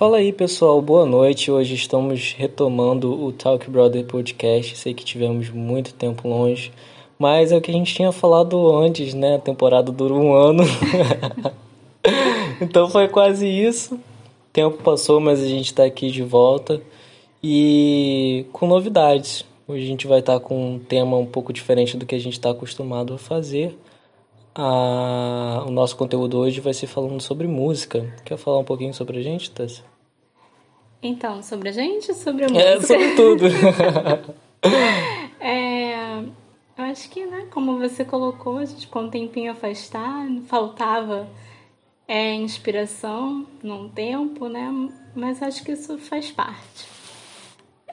Fala aí, pessoal. Boa noite. Hoje estamos retomando o Talk Brother Podcast. Sei que tivemos muito tempo longe, mas é o que a gente tinha falado antes, né? A temporada dura um ano. então foi quase isso. O tempo passou, mas a gente está aqui de volta e com novidades. Hoje a gente vai estar tá com um tema um pouco diferente do que a gente está acostumado a fazer. A... O nosso conteúdo hoje vai ser falando sobre música. Quer falar um pouquinho sobre a gente, Tess? Então, sobre a gente sobre a é, música? É, sobre tudo. é, eu acho que, né, como você colocou, a gente com um tempinho afastado, faltava é, inspiração num tempo, né? Mas acho que isso faz parte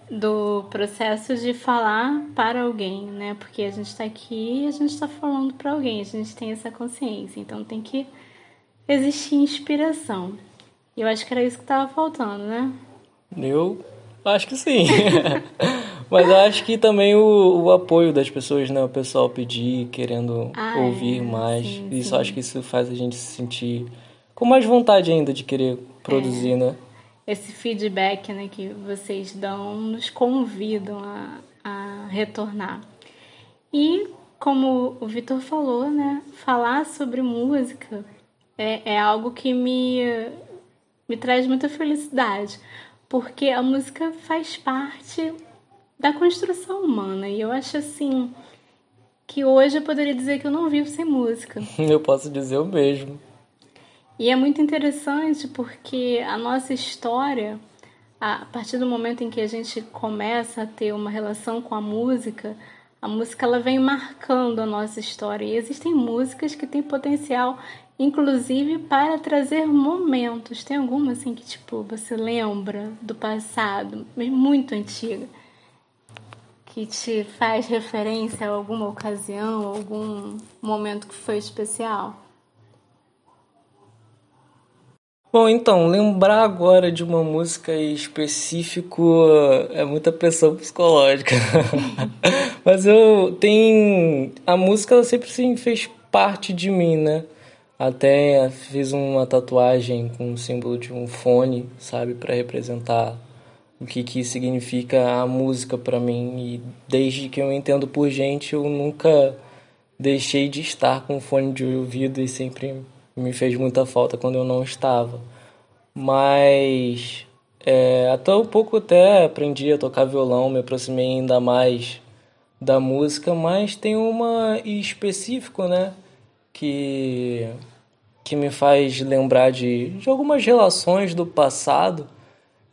do processo de falar para alguém, né? Porque a gente está aqui e a gente está falando para alguém, a gente tem essa consciência, então tem que existir inspiração. E eu acho que era isso que estava faltando, né? Eu acho que sim. Mas eu acho que também o, o, apoio das pessoas, né? O pessoal pedir, querendo ah, ouvir é, mais. Sim, isso sim. acho que isso faz a gente se sentir com mais vontade ainda de querer produzir, é. né? esse feedback né, que vocês dão nos convidam a, a retornar. E como o Vitor falou, né, falar sobre música é, é algo que me, me traz muita felicidade, porque a música faz parte da construção humana e eu acho assim que hoje eu poderia dizer que eu não vivo sem música. Eu posso dizer o mesmo. E é muito interessante porque a nossa história, a partir do momento em que a gente começa a ter uma relação com a música, a música ela vem marcando a nossa história. E existem músicas que têm potencial, inclusive, para trazer momentos. Tem alguma assim que tipo você lembra do passado, muito antiga, que te faz referência a alguma ocasião, algum momento que foi especial? Bom, então, lembrar agora de uma música específico é muita pressão psicológica. Mas eu tenho. A música ela sempre sim, fez parte de mim, né? Até fiz uma tatuagem com o símbolo de um fone, sabe, para representar o que, que significa a música para mim. E desde que eu entendo por gente, eu nunca deixei de estar com fone de ouvido e sempre me fez muita falta quando eu não estava. Mas é, até um pouco até aprendi a tocar violão, me aproximei ainda mais da música, mas tem uma específico, né, que que me faz lembrar de, de algumas relações do passado,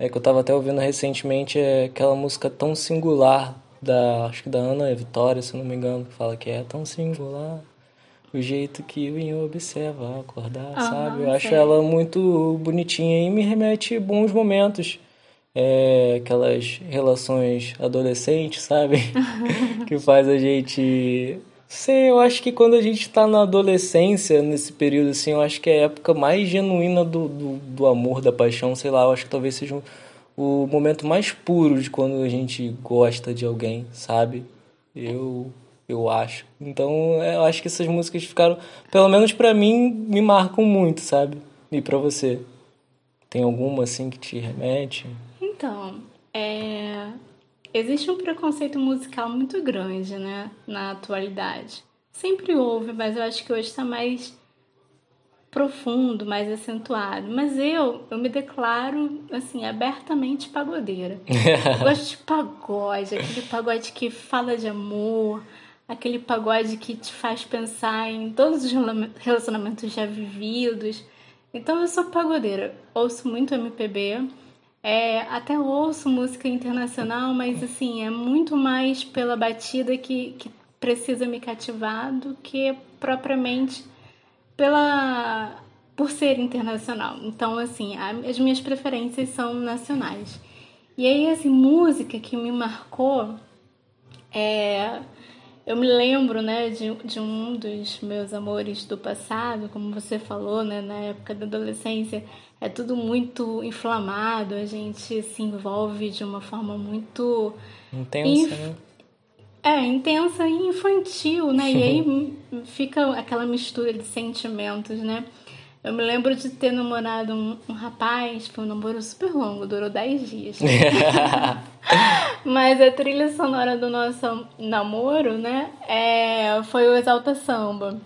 é que eu estava até ouvindo recentemente é aquela música tão singular da acho que da Ana Vitória, se não me engano, que fala que é tão singular o jeito que o Inho observa acordar, ah, sabe? Eu acho ela muito bonitinha e me remete bons momentos. É, aquelas relações adolescentes, sabe? que faz a gente. Sei, eu acho que quando a gente tá na adolescência, nesse período assim, eu acho que é a época mais genuína do, do, do amor, da paixão, sei lá, eu acho que talvez seja o momento mais puro de quando a gente gosta de alguém, sabe? Eu eu acho. Então, eu acho que essas músicas ficaram, pelo menos para mim, me marcam muito, sabe? E para você? Tem alguma assim que te remete? Então, é... existe um preconceito musical muito grande, né, na atualidade. Sempre houve, mas eu acho que hoje está mais profundo, mais acentuado. Mas eu, eu me declaro, assim, abertamente pagodeira. eu gosto de pagode, aquele pagode que fala de amor, aquele pagode que te faz pensar em todos os relacionamentos já vividos. Então eu sou pagodeira, ouço muito MPB, é, até ouço música internacional, mas assim, é muito mais pela batida que, que precisa me cativar do que propriamente pela por ser internacional. Então, assim, as minhas preferências são nacionais. E aí, assim, música que me marcou é eu me lembro, né, de, de um dos meus amores do passado, como você falou, né, na época da adolescência, é tudo muito inflamado, a gente se envolve de uma forma muito intensa, inf... né? É, intensa e infantil, né? e aí fica aquela mistura de sentimentos, né? Eu me lembro de ter namorado um, um rapaz, foi um namoro super longo, durou 10 dias. Mas a trilha sonora do nosso namoro, né, é, foi o Exalta Samba.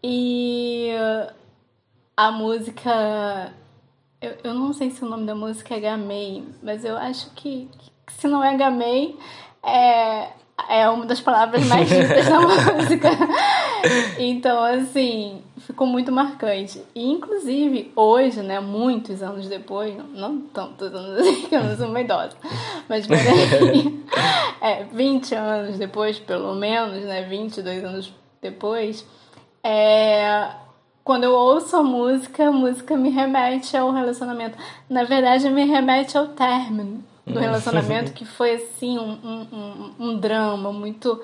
E a música. Eu, eu não sei se o nome da música é Gamei, mas eu acho que, que se não é Gamei, é, é uma das palavras mais ditas na música. Então, assim, ficou muito marcante. E, inclusive, hoje, né, muitos anos depois, não tantos anos assim, que eu não sou uma idosa, mas peraí, é, 20 anos depois, pelo menos, né, 22 anos depois, é, quando eu ouço a música, a música me remete ao relacionamento. Na verdade, me remete ao término do relacionamento, que foi assim um, um, um, drama muito.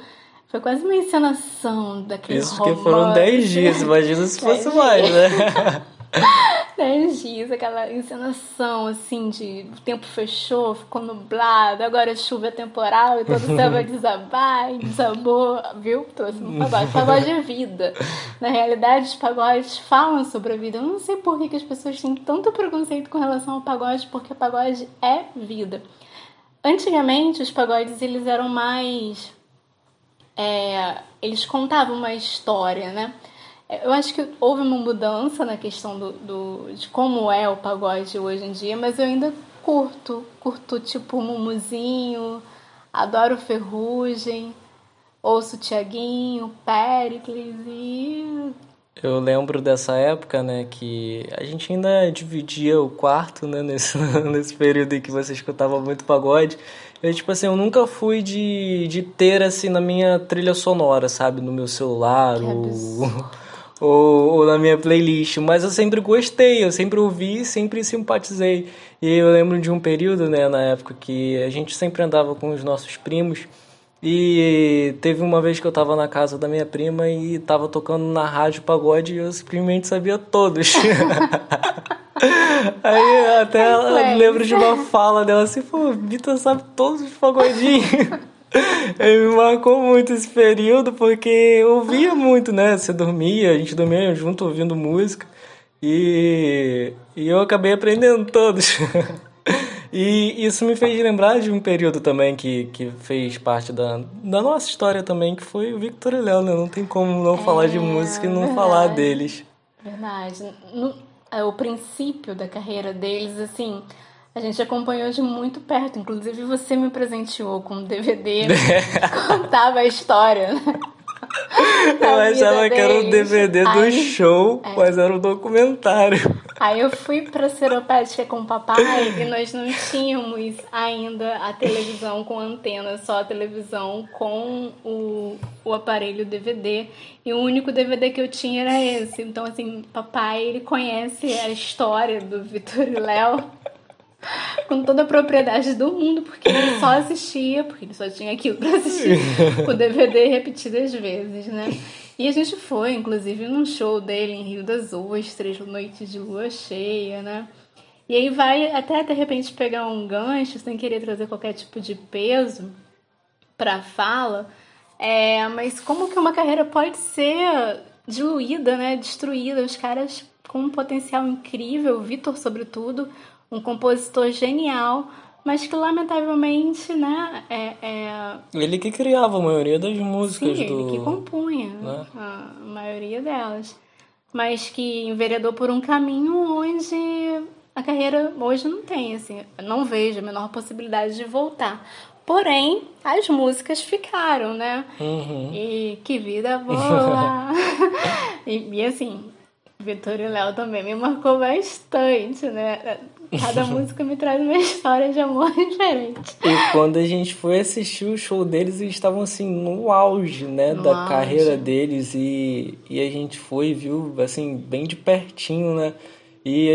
Foi quase uma encenação daquele Isso romance. que foram 10 dias, imagina se fosse mais, né? 10 dias, aquela encenação assim de o tempo fechou, ficou nublado, agora a chuva é temporal e todo o céu vai desabar e desabou, viu? Trouxe um pagode. Pagode é vida. Na realidade, os pagodes falam sobre a vida. Eu não sei por que, que as pessoas têm tanto preconceito com relação ao pagode, porque pagode é vida. Antigamente, os pagodes eles eram mais. É, eles contavam uma história, né? Eu acho que houve uma mudança na questão do, do, de como é o pagode hoje em dia, mas eu ainda curto. Curto tipo Mumuzinho, adoro Ferrugem, ouço Tiaguinho, Pericles e. Eu lembro dessa época, né, que a gente ainda dividia o quarto, né, nesse, nesse período em que você escutava muito pagode. Eu, tipo assim, eu nunca fui de, de ter, assim, na minha trilha sonora, sabe, no meu celular, ou, ou, ou, na minha playlist, mas eu sempre gostei, eu sempre ouvi, sempre simpatizei. E eu lembro de um período, né, na época que a gente sempre andava com os nossos primos, e teve uma vez que eu tava na casa da minha prima e tava tocando na rádio pagode e eu simplesmente sabia todos. Aí até ela, lembro de uma fala dela assim, pô, Vitor sabe todos os pagodinhos. Me marcou muito esse período porque eu ouvia muito, né? Você dormia, a gente dormia junto ouvindo música e, e eu acabei aprendendo todos. E isso me fez lembrar de um período também que, que fez parte da, da nossa história também, que foi o Victor e Léo, né? Não tem como não é, falar de música e não verdade, falar deles. Verdade. No, é, o princípio da carreira deles, assim, a gente acompanhou de muito perto. Inclusive, você me presenteou com um DVD que contava a história, né? Eu achava que era um DVD do Aí, show, é. mas era um documentário. Aí eu fui pra Seropédica com o papai e nós não tínhamos ainda a televisão com antena, só a televisão com o, o aparelho DVD. E o único DVD que eu tinha era esse. Então, assim, papai, ele conhece a história do Vitor e Léo com toda a propriedade do mundo, porque ele só assistia, porque ele só tinha aquilo pra assistir, o DVD repetidas vezes, né? E a gente foi, inclusive, num show dele em Rio das Ostras, Noite de Lua Cheia, né? E aí vai até de repente pegar um gancho, sem querer trazer qualquer tipo de peso pra fala, é, mas como que uma carreira pode ser diluída, né? Destruída, os caras com um potencial incrível, Vitor sobretudo, um compositor genial, mas que lamentavelmente, né, é, é... Ele que criava a maioria das músicas Sim, do... ele que compunha né? a maioria delas, mas que enveredou por um caminho onde a carreira hoje não tem, assim, não vejo a menor possibilidade de voltar. Porém, as músicas ficaram, né? Uhum. E que vida boa! e, e assim, Vitor e Léo também me marcou bastante, né? Cada música me traz uma história de amor diferente. E quando a gente foi assistir o show deles, eles estavam assim no auge, né, no da auge. carreira deles e, e a gente foi viu assim bem de pertinho, né? E,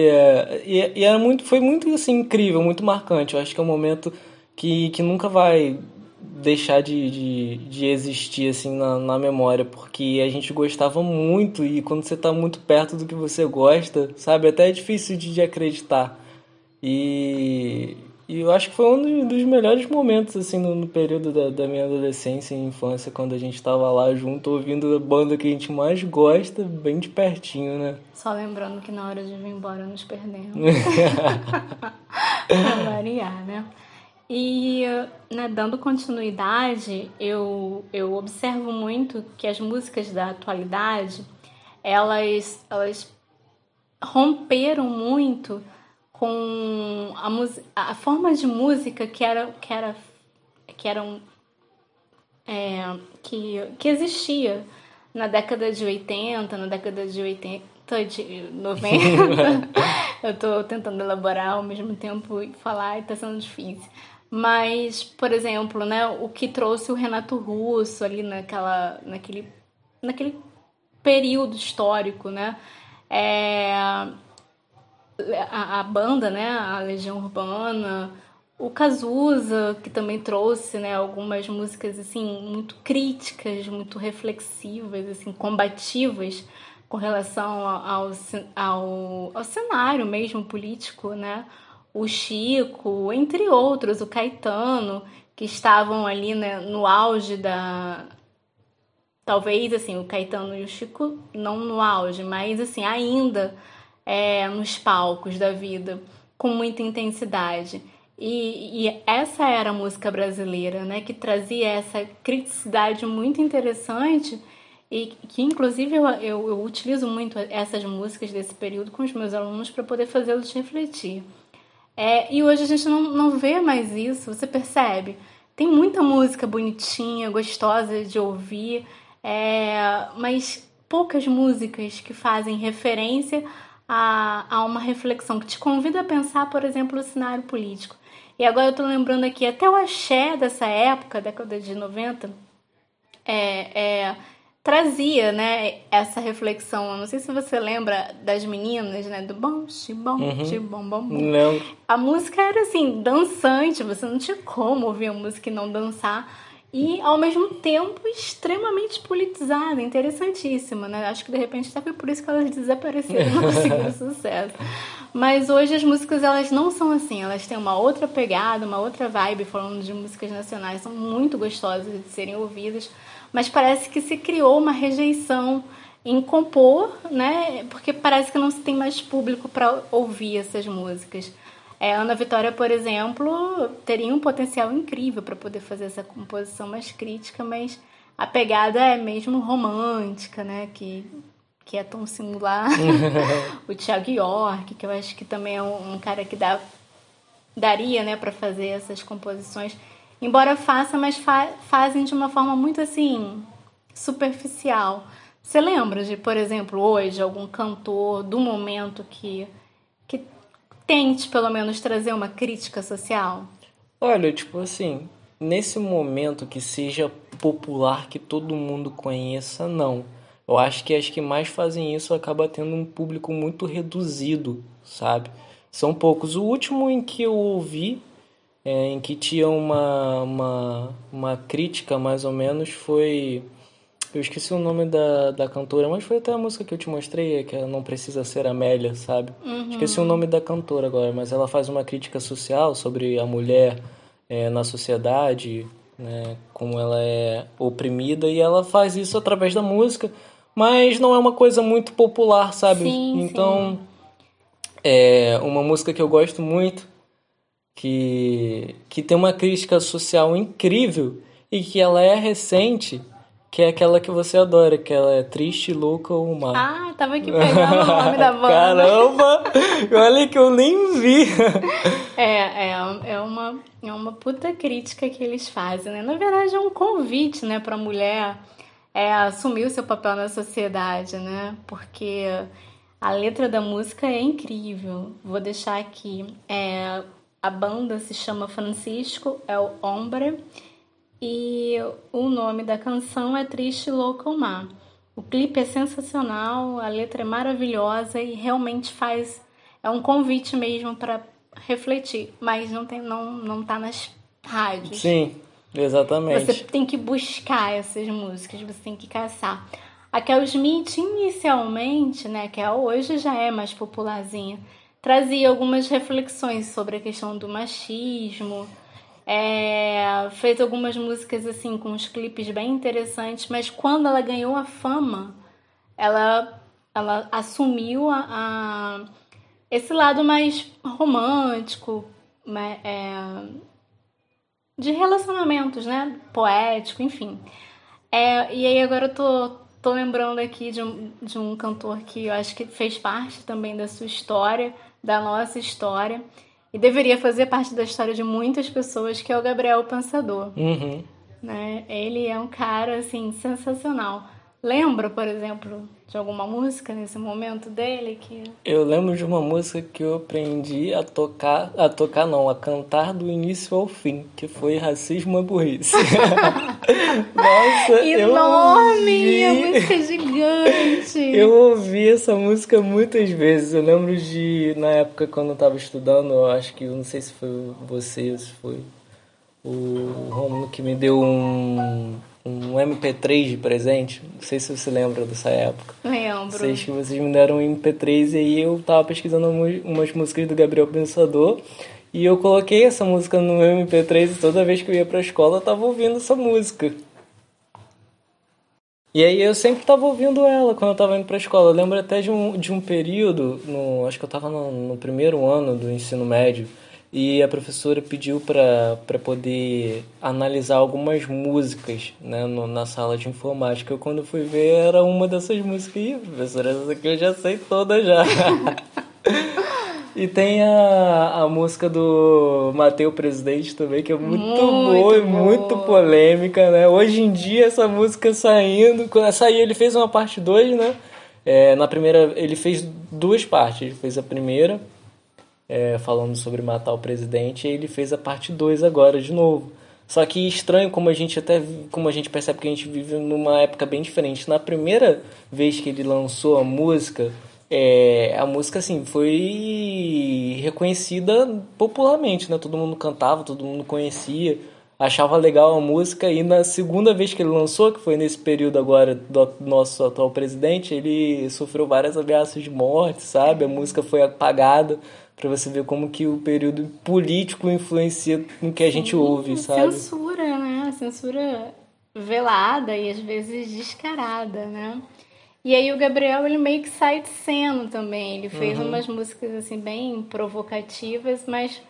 e, e era muito, foi muito assim incrível, muito marcante. Eu acho que é um momento que, que nunca vai deixar de, de, de existir assim na, na memória, porque a gente gostava muito e quando você está muito perto do que você gosta, sabe, até é difícil de, de acreditar. E, e eu acho que foi um dos melhores momentos, assim, no, no período da, da, minha adolescência e infância, quando a gente tava lá junto, ouvindo a banda que a gente mais gosta, bem de pertinho, né? Só lembrando que na hora de vir embora nos perdemos. pra variar, né? E, né, dando continuidade, eu, eu observo muito que as músicas da atualidade, elas, elas romperam muito com a, a forma de música que era que era que eram é, que, que existia na década de 80, na década de 80, de 90. eu tô tentando elaborar ao mesmo tempo e falar e tá sendo difícil. Mas, por exemplo, né, o que trouxe o Renato Russo ali naquela, naquele, naquele período histórico, né? É, a, a banda, né, a Legião Urbana, o Cazuza, que também trouxe, né, algumas músicas assim muito críticas, muito reflexivas, assim, combativas com relação ao, ao, ao cenário mesmo político, né? O Chico, entre outros, o Caetano, que estavam ali né, no auge da, talvez assim o Caetano e o Chico não no auge, mas assim ainda é, nos palcos da vida com muita intensidade. E, e, essa era a música brasileira, né, que trazia essa criticidade muito interessante e que, inclusive, eu, eu, eu utilizo muito essas músicas desse período com os meus alunos para poder fazê-los refletir. É, e hoje a gente não, não vê mais isso, você percebe? Tem muita música bonitinha, gostosa de ouvir, é, mas poucas músicas que fazem referência a, a uma reflexão que te convida a pensar, por exemplo, o cenário político. E agora eu tô lembrando aqui, até o axé dessa época, década de 90, é, é, trazia né, essa reflexão. Eu não sei se você lembra das meninas, né? Do bom, bom, uhum. bom, bom, bom. Não. A música era assim, dançante, você não tinha como ouvir a música e não dançar e ao mesmo tempo extremamente politizada, interessantíssima, né? Acho que de repente até foi por isso que elas desapareceram, não conseguiram sucesso. Mas hoje as músicas elas não são assim, elas têm uma outra pegada, uma outra vibe, falando de músicas nacionais, são muito gostosas de serem ouvidas, mas parece que se criou uma rejeição em compor, né? Porque parece que não se tem mais público para ouvir essas músicas. É, Ana Vitória, por exemplo, teria um potencial incrível para poder fazer essa composição mais crítica, mas a pegada é mesmo romântica, né? Que, que é tão singular. o Thiago York, que eu acho que também é um, um cara que dá, daria né, para fazer essas composições. Embora faça, mas fa fazem de uma forma muito assim superficial. Você lembra de, por exemplo, hoje, algum cantor do momento que tente pelo menos trazer uma crítica social? Olha, tipo assim, nesse momento que seja popular, que todo mundo conheça, não. Eu acho que as que mais fazem isso acaba tendo um público muito reduzido, sabe? São poucos. O último em que eu ouvi, é, em que tinha uma, uma, uma crítica mais ou menos, foi eu esqueci o nome da, da cantora, mas foi até a música que eu te mostrei, que ela não precisa ser Amélia, sabe? Uhum. Esqueci o nome da cantora agora, mas ela faz uma crítica social sobre a mulher é, na sociedade, né? Como ela é oprimida, e ela faz isso através da música, mas não é uma coisa muito popular, sabe? Sim, então, sim. é uma música que eu gosto muito, que, que tem uma crítica social incrível e que ela é recente que é aquela que você adora, que ela é triste, louca ou má. Ah, tava aqui pegando o nome da banda. Caramba! Olha que eu nem vi. É, é, é, uma, é uma puta crítica que eles fazem, né? Na verdade, é um convite, né, pra mulher é, assumir o seu papel na sociedade, né? Porque a letra da música é incrível. Vou deixar aqui. É, a banda se chama Francisco, é o Hombre e o nome da canção é Triste Louco Mar. O clipe é sensacional, a letra é maravilhosa e realmente faz é um convite mesmo para refletir, mas não tem não não tá nas rádios. Sim, exatamente. Você tem que buscar essas músicas, você tem que caçar. A Kel Smith inicialmente, né, que é hoje já é mais popularzinha, trazia algumas reflexões sobre a questão do machismo. É, fez algumas músicas assim com uns clipes bem interessantes, mas quando ela ganhou a fama, ela, ela assumiu a, a esse lado mais romântico, né, é, de relacionamentos, né? Poético, enfim. É, e aí agora eu tô, tô lembrando aqui de um, de um cantor que eu acho que fez parte também da sua história, da nossa história, e deveria fazer parte da história de muitas pessoas, que é o Gabriel Pensador. Uhum. Né? Ele é um cara, assim, sensacional. Lembra, por exemplo, de alguma música nesse momento dele que Eu lembro de uma música que eu aprendi a tocar, a tocar não, a cantar do início ao fim, que foi Racismo é Burrice. Nossa, enorme, eu a ouvi, música é gigante. eu ouvi essa música muitas vezes. Eu lembro de na época quando eu tava estudando, eu acho que eu não sei se foi você, se foi o Romulo que me deu um um MP3 de presente. Não sei se você lembra dessa época. Lembro. Sei que vocês me deram um MP3 e aí eu tava pesquisando umas- umas músicas do Gabriel Pensador e eu coloquei essa música no meu MP3 e toda vez que eu ia pra escola eu tava ouvindo essa música. E aí eu sempre tava ouvindo ela quando eu tava indo pra escola. Eu lembro até de um, de um período, no, acho que eu tava no, no primeiro ano do ensino médio, e a professora pediu para poder analisar algumas músicas né, no- na sala de informática. Eu quando fui ver era uma dessas músicas. Ih, professora, essa aqui eu já sei toda já. E tem a, a música do Mateu Presidente também, que é muito, Muito boa e muito polêmica, né? Hoje em dia essa música saindo, quando saiu ele fez uma parte 2, né? É, na primeira, ele fez duas partes. Ele fez a primeira, é, falando sobre matar o presidente, e ele fez a parte 2 agora de novo. Só que estranho como a gente até como a gente percebe que a gente vive numa época bem diferente. Na primeira vez que ele lançou a música, é, a música assim foi reconhecida popularmente, né? Todo mundo cantava, todo mundo conhecia, achava legal a música e na segunda vez que ele lançou, que foi nesse período agora do nosso atual presidente, ele sofreu várias ameaças de morte, sabe? A música foi apagada para você ver como que o período político influencia no que a gente ouve, sabe? Censura, né? Censura velada e às vezes descarada, né? E aí o Gabriel, ele meio que sai de cena também. Ele fez Uhum. umas músicas, assim, bem provocativas, mas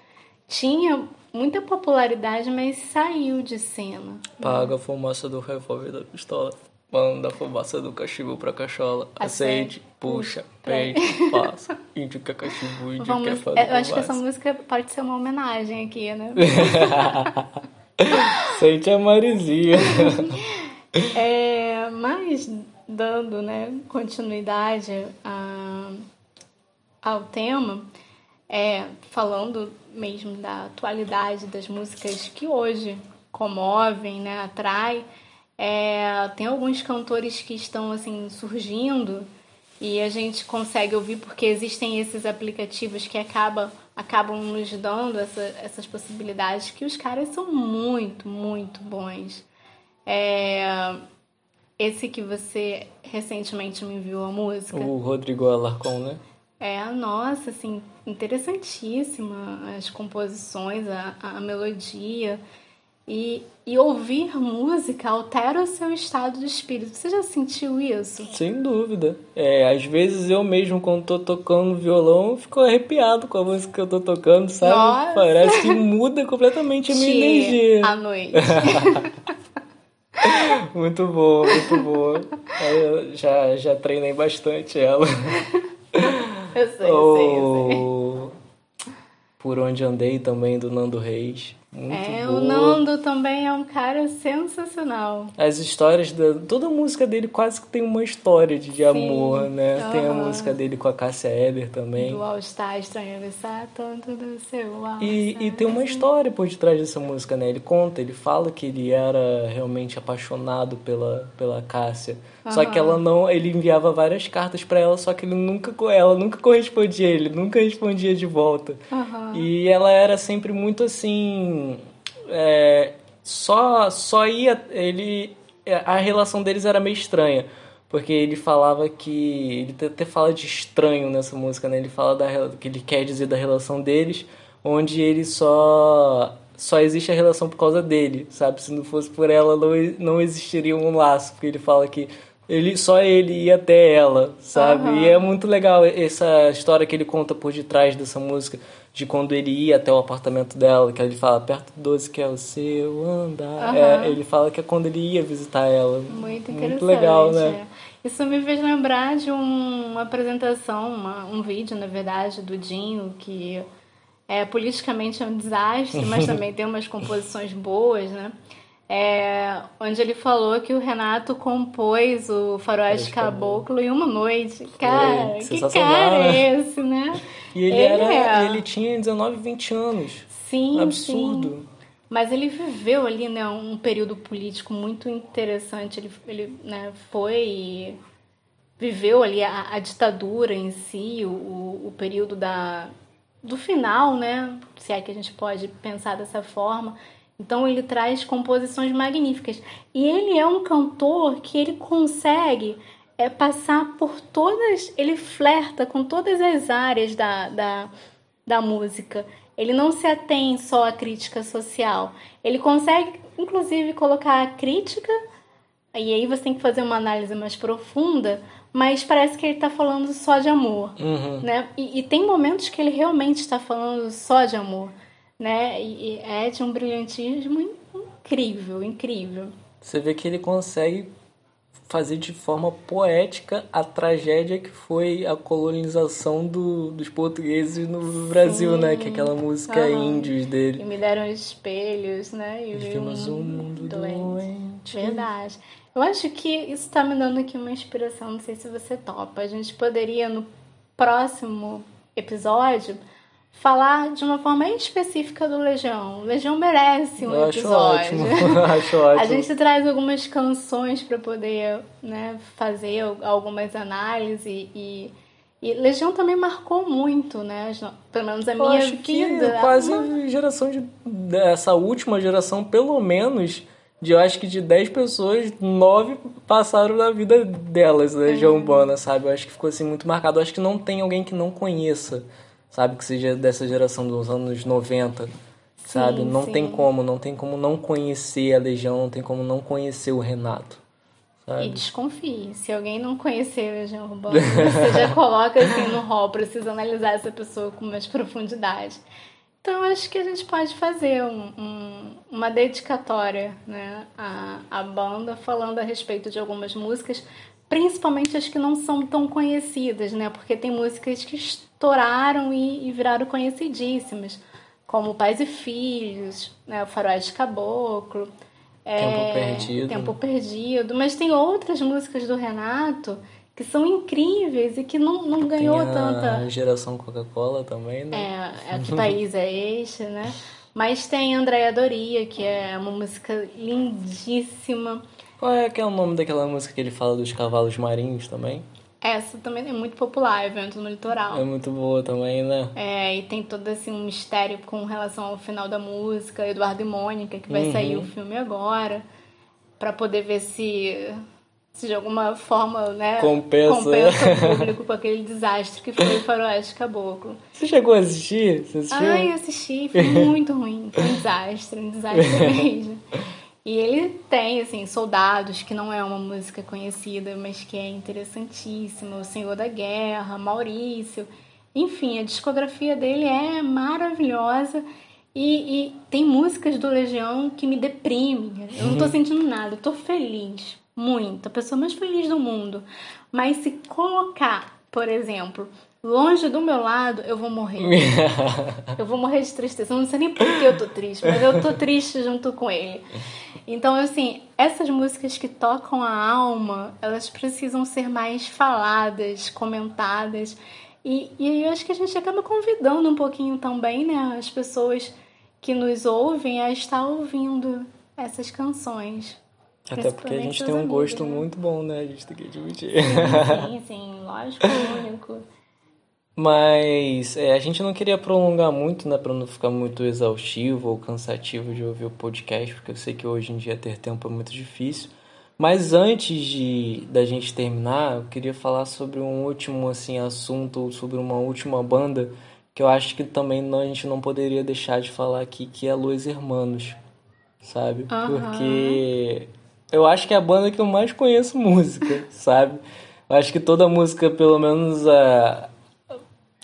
tinha muita popularidade, mas saiu de cena. Paga a fumaça do revólver da pistola. Manda a fumaça do cachimbo pra cachola. Acende, Acende, puxa, prende, passa. Índio quer cachimbo, índio Vamos, quer fazer eu acho que essa fumaça. música pode ser uma homenagem aqui, né? Sente a Marizinha. É, mas dando né, continuidade a- ao tema, é, falando mesmo da atualidade das músicas que hoje comovem, né, atrai, é, tem alguns cantores que estão assim surgindo e a gente consegue ouvir porque existem esses aplicativos que acaba, acabam nos dando essa- essas possibilidades que os caras são muito, muito bons. É, esse que você recentemente me enviou a música. o Rodrigo Alarcon, né? É, nossa, assim, interessantíssima as composições, a, a melodia. E, e ouvir música altera o seu estado de espírito. Você já sentiu isso? Sem dúvida. É, às vezes eu mesmo, quando tô tocando violão, fico arrepiado com a música que eu tô tocando, sabe? Nossa. Parece que muda completamente a minha Tchê, energia. À noite. Muito boa, muito boa. Eu já, já treinei bastante ela. Eu sei, eu sei, eu sei. Por Onde Andei também, do Nando Reis. Muito É, boa. o Nando também é um cara sensacional. As histórias da. Toda música dele quase que tem uma história de, de amor, né? Tem a música dele com a Cássia Eller também. Do All Star Estranho Avisar tanto do seu E, e tem uma história por detrás dessa música, né? Ele conta, ele fala que ele era realmente apaixonado pela, pela Cássia. Só que ela não, ele enviava várias cartas pra ela, só que ele nunca, ela nunca correspondia, ele nunca respondia de volta. Aham. E ela era sempre muito assim, é, só só ia ele a relação deles era meio estranha. porque ele falava que. Ele até fala de estranho nessa música, né? Ele fala da, que ele quer dizer da relação deles, onde ele só. Só existe a relação por causa dele, sabe? Se não fosse por ela, não, não existiria um laço, porque ele fala que ele só ele ia até ela, sabe? Uhum. E é muito legal essa história que ele conta por detrás dessa música, de quando ele ia até o apartamento dela, que ele fala perto do 12 que é o seu andar. Uhum. É, ele fala que é quando ele ia visitar ela. Muito, muito legal, né? É. Isso me fez lembrar de um, uma apresentação, uma, um vídeo, na verdade, do Dinho, que é politicamente é um desastre, mas também tem umas composições boas, né? É, onde ele falou que o Renato compôs o Faroeste Caboclo em uma noite. Cara, que cara é esse, né? E ele, ele era, é... ele tinha 19, 20 anos. Sim, Absurdo. Sim. Mas ele viveu ali, né, um período político muito interessante. Ele, ele né, foi viveu ali a, a ditadura em si, o, o período da, do final, né? Se é que a gente pode pensar dessa forma. Então ele traz composições magníficas. E ele é um cantor que ele consegue é, passar por todas. Ele flerta com todas as áreas da, da, da música. Ele não se atém só à crítica social. Ele consegue, inclusive, colocar a crítica, e aí você tem que fazer uma análise mais profunda, mas parece que ele está falando só de amor. Uhum. Né? E, e tem momentos que ele realmente está falando só de amor né? E é de um brilhantismo incrível, incrível. Você vê que ele consegue fazer de forma poética a tragédia que foi a colonização do, dos portugueses no Brasil, Sim. né? Que é aquela música uhum. índios dele. E me deram espelhos, né? E vimos um mundo doente. doente. Verdade. Eu acho que isso está me dando aqui uma inspiração, não sei se você topa. A gente poderia, no próximo episódio, falar de uma forma específica do Legião. O Legião merece um Eu episódio. Acho ótimo. acho ótimo. A gente traz algumas canções para poder né, fazer algumas análises e, e Legião também marcou muito, né? Pelo menos a Eu minha acho vida. Que quase uma... geração de. Essa última geração, pelo menos, de eu acho que de 10 pessoas, 9 passaram na vida delas, né? Legião. Urbana, sabe? Eu acho que ficou assim muito marcado. Eu acho que não tem alguém que não conheça sabe? Que seja dessa geração dos anos 90, sabe? Sim, não sim. tem como, não tem como não conhecer a Legião, não tem como não conhecer o Renato. Sabe? E desconfie, se alguém não conhecer a Legião Urbana, você já coloca assim no rol, precisa analisar essa pessoa com mais profundidade. Então, acho que a gente pode fazer um, um, uma dedicatória né, à, à banda, falando a respeito de algumas músicas, principalmente as que não são tão conhecidas, né? Porque tem músicas que estouraram e, e viraram conhecidíssimas, como Pais e Filhos, né? O Faroeste Caboclo. É, Tempo Perdido. Tempo Perdido. Mas tem outras músicas do Renato que são incríveis e que não, não ganhou tem a tanta. geração Coca-Cola também, né? É, é Que País é Este, né? Mas tem Andréia Doria, que é uma música lindíssima. Qual é, que é o nome daquela música que ele fala dos cavalos marinhos também? Essa também é muito popular, Evento no Litoral. É muito boa também, né? É, e tem todo assim, um mistério com relação ao final da música, Eduardo e Mônica, que vai uhum. sair o filme agora, para poder ver se, se de alguma forma, né, compensa, compensa o público com aquele desastre que foi o Faroeste Caboclo. Você chegou a assistir? Você assistiu? Ai, assisti, foi muito ruim, foi um desastre, um desastre mesmo. E ele tem, assim, Soldados, que não é uma música conhecida, mas que é interessantíssima. O Senhor da Guerra, Maurício. Enfim, a discografia dele é maravilhosa. E, e tem músicas do Legião que me deprimem. Eu não tô uhum. sentindo nada, eu tô feliz. Muito. A pessoa mais feliz do mundo. Mas se colocar, por exemplo, longe do meu lado, eu vou morrer. eu vou morrer de tristeza. Eu não sei nem por que eu tô triste, mas eu tô triste junto com ele. Então, assim, essas músicas que tocam a alma, elas precisam ser mais faladas, comentadas. E, e eu acho que a gente acaba convidando um pouquinho também, né, as pessoas que nos ouvem a estar ouvindo essas canções. Até porque a gente tem um amigos, gosto né? muito bom, né? A gente tem que admitir. Sim, sim, sim lógico, único. Mas é, a gente não queria prolongar muito, né, para não ficar muito exaustivo ou cansativo de ouvir o podcast, porque eu sei que hoje em dia ter tempo é muito difícil. Mas antes de da gente terminar, eu queria falar sobre um último assim assunto, sobre uma última banda que eu acho que também não, a gente não poderia deixar de falar aqui, que é Los Hermanos, sabe? Aham. Porque eu acho que é a banda que eu mais conheço música, sabe? Eu acho que toda música, pelo menos a,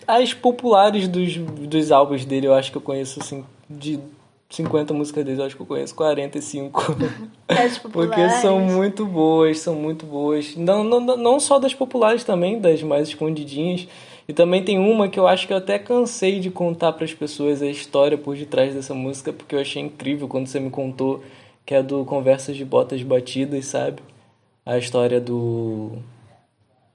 as populares dos, dos álbuns dele, eu acho que eu conheço assim, de 50 músicas dele, eu acho que eu conheço 45. As Porque populares. são muito boas, são muito boas. Não, não, não só das populares também, das mais escondidinhas. E também tem uma que eu acho que eu até cansei de contar para as pessoas a história por detrás dessa música, porque eu achei incrível quando você me contou, que é do Conversas de Botas Batidas, sabe? A história do.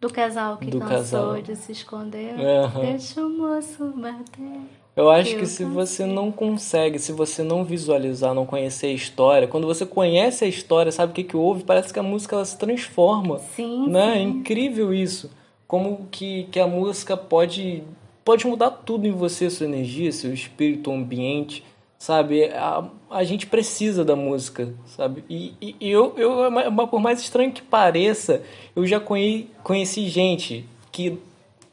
Do casal que Do cansou casal. de se esconder. Aham. Deixa o moço bater. Eu acho Eu que se você não consegue, se você não visualizar, não conhecer a história, quando você conhece a história, sabe o que que houve, parece que a música ela se transforma. Sim, né? É sim. incrível isso. Como que, que a música pode, pode mudar tudo em você, sua energia, seu espírito, o ambiente, sabe? A, a gente precisa da música, sabe? E, e, e eu, eu, mas por mais estranho que pareça, eu já conhe, conheci gente que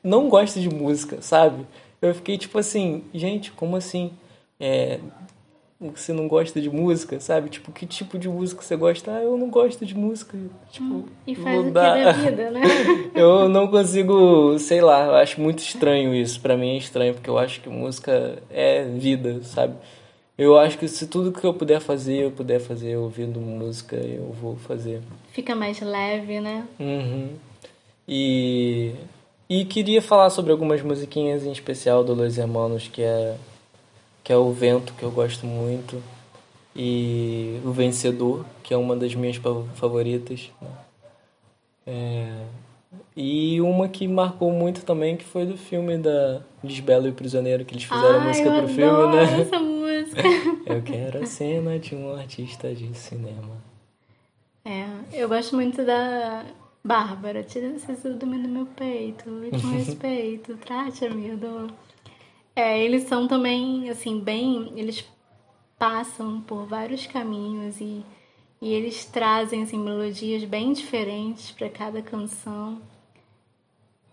não gosta de música, sabe? Eu fiquei tipo assim, gente, como assim? É, você não gosta de música, sabe? Tipo, que tipo de música você gosta? Ah, eu não gosto de música. Tipo, E faz o que da vida, né? Eu não consigo, sei lá, eu acho muito estranho isso. Pra mim é estranho, porque eu acho que música é vida, sabe? Eu acho que se tudo que eu puder fazer, eu puder fazer ouvindo música, eu vou fazer. Fica mais leve, né? Uhum. E, e queria falar sobre algumas musiquinhas em especial do Los Hermanos, que é, que é o Vento, que eu gosto muito, e o Vencedor, que é uma das minhas fa- favoritas. né? É, e uma que marcou muito também, que foi do filme da Lisbela e o Prisioneiro, que eles fizeram a Ai, música pro filme, né? essa música. Eu quero a cena de um artista de cinema. É, eu gosto muito da Bárbara. Tira esse ciúme do meu peito e com respeito, trate a minha dor. É, eles são também, assim, bem. Eles passam por vários caminhos e, e eles trazem, assim, melodias bem diferentes para cada canção.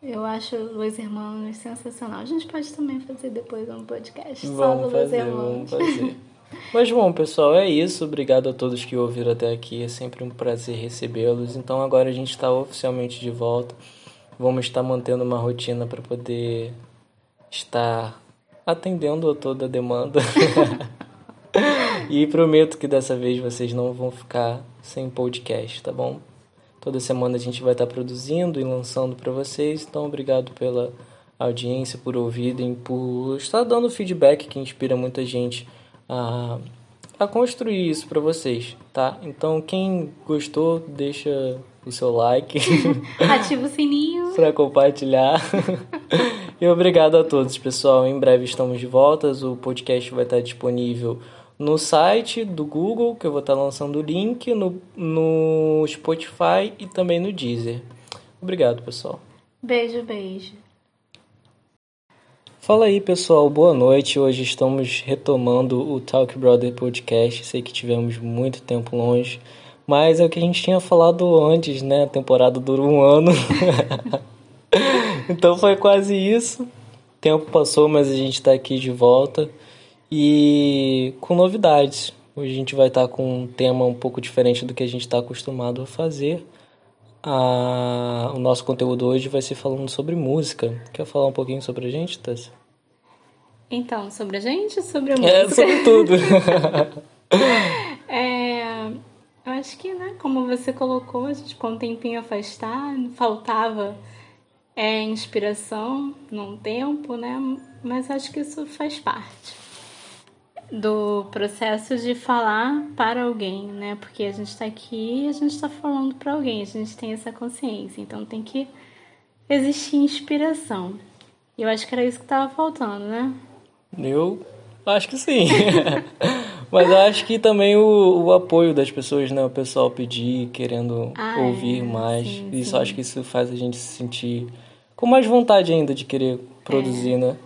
Eu acho Los Hermanos sensacional. A gente pode também fazer depois um podcast só Vamos do Los fazer, Hermanos. vamos fazer. Mas bom, pessoal, é isso. Obrigado a todos que ouviram até aqui. É sempre um prazer recebê-los. Então agora a gente está oficialmente de volta. Vamos estar mantendo uma rotina para poder estar atendendo a toda a demanda. e prometo que dessa vez vocês não vão ficar sem podcast, tá bom? Toda semana a gente vai estar produzindo e lançando para vocês. Então, obrigado pela audiência, por ouvirem, por estar dando feedback que inspira muita gente a, a construir isso para vocês, tá? Então, quem gostou, deixa o seu like Ativa o sininho. para compartilhar. e obrigado a todos, pessoal. Em breve estamos de volta. O podcast vai estar disponível no site do Google, que eu vou estar lançando o link, no, no Spotify e também no Deezer. Obrigado, pessoal. Beijo, beijo. Fala aí, pessoal. Boa noite. Hoje estamos retomando o Talk Brother Podcast. Sei que tivemos muito tempo longe, mas é o que a gente tinha falado antes, né? A temporada dura um ano. então foi quase isso. O tempo passou, mas a gente está aqui de volta e com novidades. Hoje a gente vai estar com um tema um pouco diferente do que a gente está acostumado a fazer. Ah, o nosso conteúdo hoje vai ser falando sobre música. Quer falar um pouquinho sobre a gente, Tess? Então, sobre a gente sobre a É, música? sobre tudo. É, eu acho que, né, como você colocou, a gente com um tempinho afastado, faltava é, inspiração num tempo, né? Mas acho que isso faz parte do processo de falar para alguém, né? Porque a gente está aqui e a gente está falando para alguém, a gente tem essa consciência, então tem que existir inspiração. E eu acho que era isso que estava faltando, né? Eu acho que sim. Mas eu acho que também o, o apoio das pessoas, né? O pessoal pedir, querendo Ah, ouvir é. mais. Sim, isso sim. acho que isso faz a gente se sentir com mais vontade ainda de querer produzir, É. né?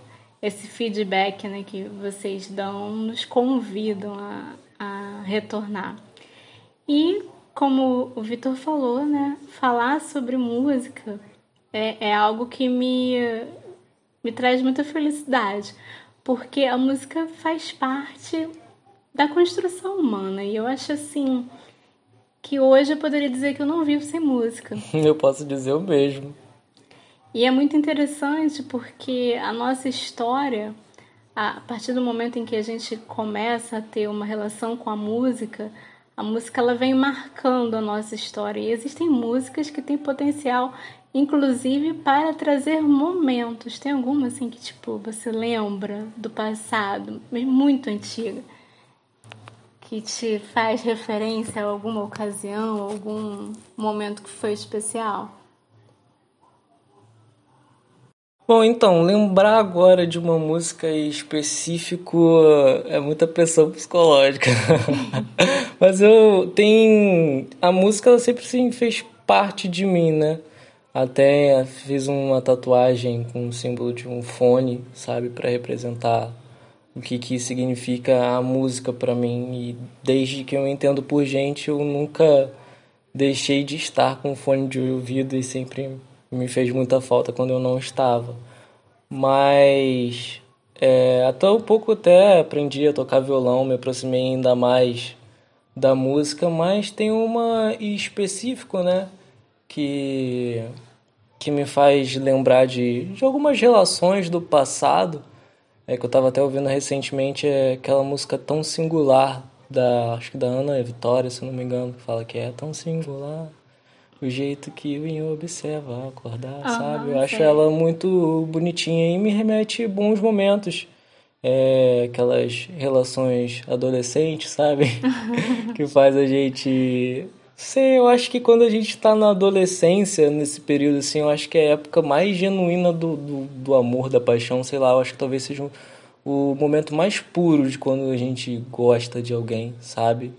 Esse feedback né, que vocês dão nos convidam a, a retornar. E como o Vitor falou, né? Falar sobre música é, é algo que me, me traz muita felicidade, porque a música faz parte da construção humana. E eu acho assim que hoje eu poderia dizer que eu não vivo sem música. Eu posso dizer o mesmo. E é muito interessante porque a nossa história, a partir do momento em que a gente começa a ter uma relação com a música, a música ela vem marcando a nossa história. E existem músicas que têm potencial, inclusive, para trazer momentos. Tem alguma assim que tipo você lembra do passado, muito antiga, que te faz referência a alguma ocasião, algum momento que foi especial? Bom, então, lembrar agora de uma música específico é muita pressão psicológica. Mas eu tenho. A música ela sempre sim, fez parte de mim, né? Até fiz uma tatuagem com o símbolo de um fone, sabe? para representar o que, que significa a música para mim. E desde que eu entendo por gente, eu nunca deixei de estar com fone de ouvido e sempre me fez muita falta quando eu não estava. Mas é, até um pouco até aprendi a tocar violão, me aproximei ainda mais da música, mas tem uma específico, né, que que me faz lembrar de, de algumas relações do passado, é que eu estava até ouvindo recentemente é aquela música tão singular da acho que da Ana Vitória, se não me engano, que fala que é tão singular o jeito que o Inho observa acordar, sabe? Eu acho ela muito bonitinha e me remete bons momentos. É, aquelas relações adolescentes, sabe? que faz a gente. Sei, eu acho que quando a gente tá na adolescência, nesse período assim, eu acho que é a época mais genuína do, do, do amor, da paixão, sei lá, eu acho que talvez seja o momento mais puro de quando a gente gosta de alguém, sabe?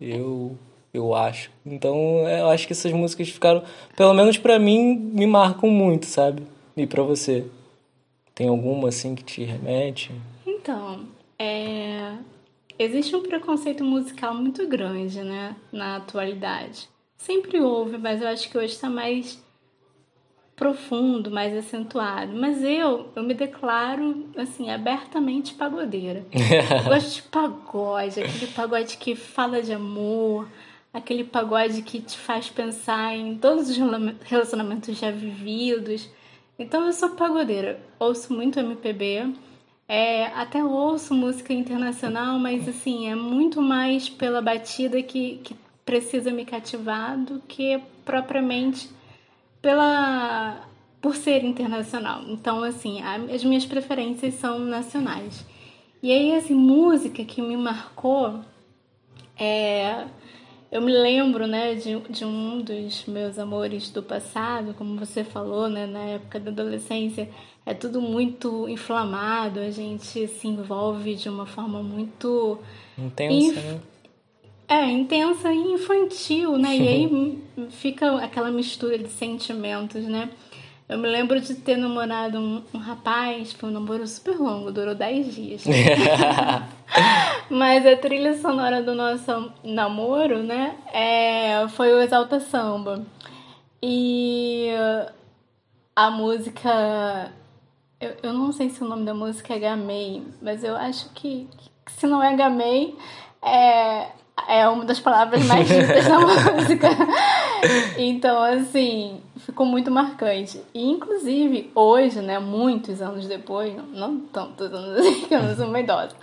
Eu eu acho. Então, eu acho que essas músicas ficaram, pelo menos para mim, me marcam muito, sabe? E para você? Tem alguma assim que te remete? Então, é... existe um preconceito musical muito grande, né, na atualidade. Sempre houve, mas eu acho que hoje está mais profundo, mais acentuado. Mas eu, eu me declaro, assim, abertamente pagodeira. eu gosto de pagode, aquele pagode que fala de amor, aquele pagode que te faz pensar em todos os relacionamentos já vividos. Então eu sou pagodeira, ouço muito MPB, é, até ouço música internacional, mas assim, é muito mais pela batida que, que precisa me cativar do que propriamente pela por ser internacional. Então, assim, as minhas preferências são nacionais. E aí, assim, música que me marcou é eu me lembro, né, de, de um dos meus amores do passado, como você falou, né, na época da adolescência, é tudo muito inflamado, a gente se envolve de uma forma muito intensa, inf... né? É, intensa e infantil, né? E aí fica aquela mistura de sentimentos, né? Eu me lembro de ter namorado um, um rapaz, foi um namoro super longo, durou 10 dias. Mas a trilha sonora do nosso namoro, né, é, foi o Exalta Samba. E a música. Eu, eu não sei se o nome da música é Gamei, mas eu acho que, que se não é Gamei, é, é uma das palavras mais ditas na música. Então, assim, ficou muito marcante. E, inclusive, hoje, né, muitos anos depois, não tantos anos assim, que eu não sou uma idosa,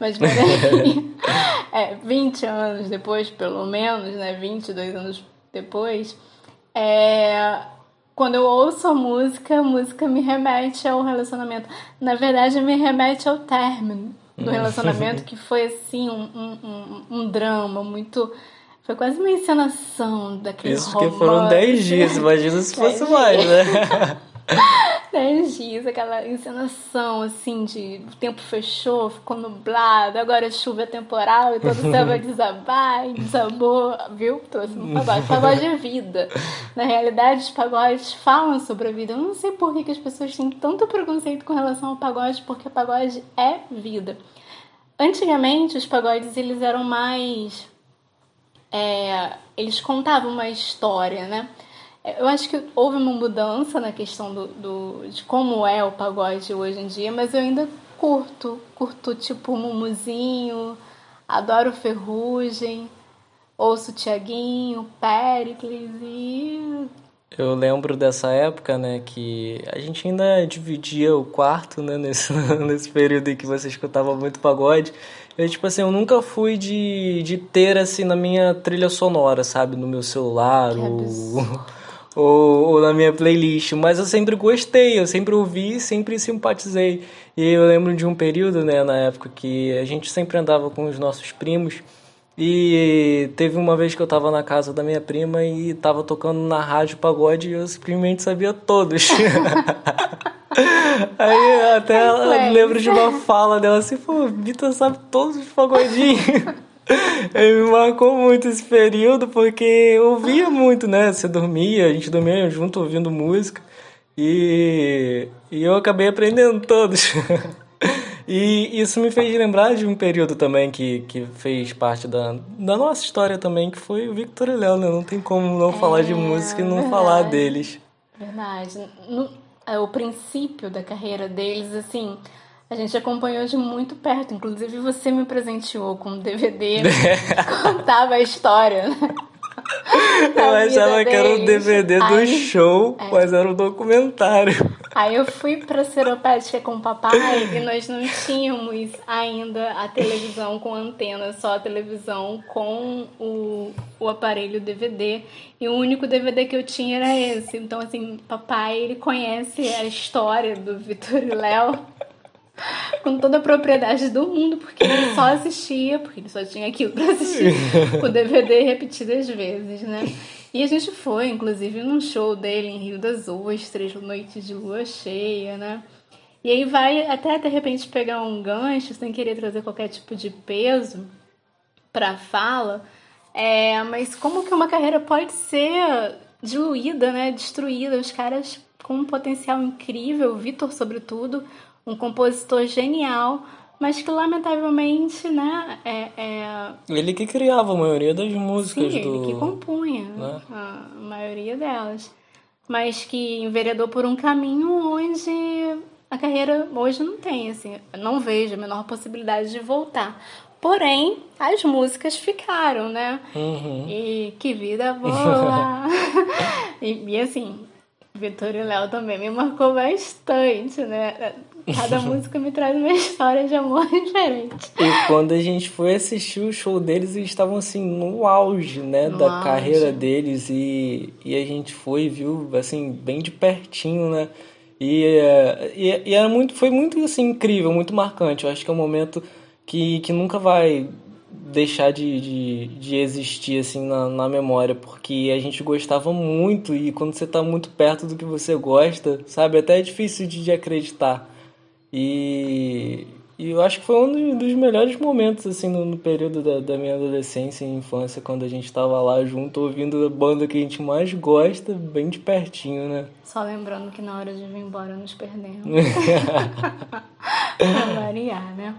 mas peraí, é, 20 anos depois, pelo menos, né, 22 anos depois, é, quando eu ouço a música, a música me remete ao relacionamento. Na verdade, me remete ao término do relacionamento, que foi assim um, um, um drama muito. Foi quase uma encenação daquele Isso porque foram 10 dias, imagina se fosse mais, né? 10 dias, aquela encenação assim de o tempo fechou, ficou nublado, agora a chuva é temporal e todo o céu vai desabar e desabou, viu? Trouxe um pagode. Pagode é vida. Na realidade, os pagodes falam sobre a vida. Eu não sei por que, que as pessoas têm tanto preconceito com relação ao pagode, porque pagode é vida. Antigamente, os pagodes eles eram mais é, eles contavam uma história, né? Eu acho que houve uma mudança na questão do, do, de como é o pagode hoje em dia, mas eu ainda curto. Curto tipo Mumuzinho, adoro Ferrugem, ouço Tiaguinho, Pericles e. Eu lembro dessa época, né, que a gente ainda dividia o quarto, né, nesse, nesse período em que você escutava muito pagode. Eu, tipo assim, eu nunca fui de, de ter, assim, na minha trilha sonora, sabe, no meu celular, ou ou, ou na minha playlist, mas eu sempre gostei, eu sempre ouvi, sempre simpatizei. E eu lembro de um período, né, na época que a gente sempre andava com os nossos primos e teve uma vez que eu tava na casa da minha prima e tava tocando na rádio pagode e eu simplesmente sabia todos. Aí até eu lembro de uma fala dela assim, pô, Vitor sabe todos os pagodinhos. Ele me marcou muito esse período porque eu ouvia muito, né? Você dormia, a gente dormia junto ouvindo música e, e eu acabei aprendendo todos. e isso me fez lembrar de um período também que, que fez parte da, da nossa história também, que foi o Victor e Léo, né? Não tem como não é, falar de música e não verdade, falar deles. Verdade. No, é, o princípio da carreira deles, assim a gente acompanhou de muito perto. Inclusive, você me presenteou com um DVD que contava a história. Eu achava que era um DVD do Aí, show, é. mas era um documentário. Aí eu fui pra Seropédica com o papai e nós não tínhamos ainda a televisão com antena, só a televisão com o, o aparelho DVD. E o único DVD que eu tinha era esse. Então, assim, papai, ele conhece a história do Vitor e Léo com toda a propriedade do mundo, porque ele só assistia, porque ele só tinha aquilo para assistir o DVD repetidas vezes, né? E a gente foi, inclusive, num show dele em Rio das Ostras, Noites de Lua Cheia, né? E aí vai até de repente pegar um gancho, sem querer trazer qualquer tipo de peso para fala, é, mas como que uma carreira pode ser diluída, né? Destruída? Os caras com um potencial incrível, Vitor sobretudo, um compositor genial, mas que lamentavelmente, né, é, é... ele que criava a maioria das músicas Sim, do... ele que compunha né? a maioria delas, mas que enveredou por um caminho onde a carreira hoje não tem, assim, não vejo a menor possibilidade de voltar. Porém, as músicas ficaram, né? Uhum. E que vida boa! e, e assim, Vitor e Léo também me marcou bastante, né? Cada música me traz uma história de amor diferente. E quando a gente foi assistir o show deles, eles estavam assim no auge, né, no da auge. carreira deles e, e a gente foi e viu assim bem de pertinho, né? E, e, e era muito, foi muito assim incrível, muito marcante. Eu acho que é um momento que, que nunca vai deixar de, de, de existir assim na, na memória, porque a gente gostava muito e quando você está muito perto do que você gosta, sabe, até é difícil de, de acreditar. E, e eu acho que foi um dos melhores momentos assim no, no período da, da, minha adolescência e infância, quando a gente estava lá junto ouvindo a banda que a gente mais gosta, bem de pertinho, né? Só lembrando que na hora de vir embora nos perdemos. pra variar, né?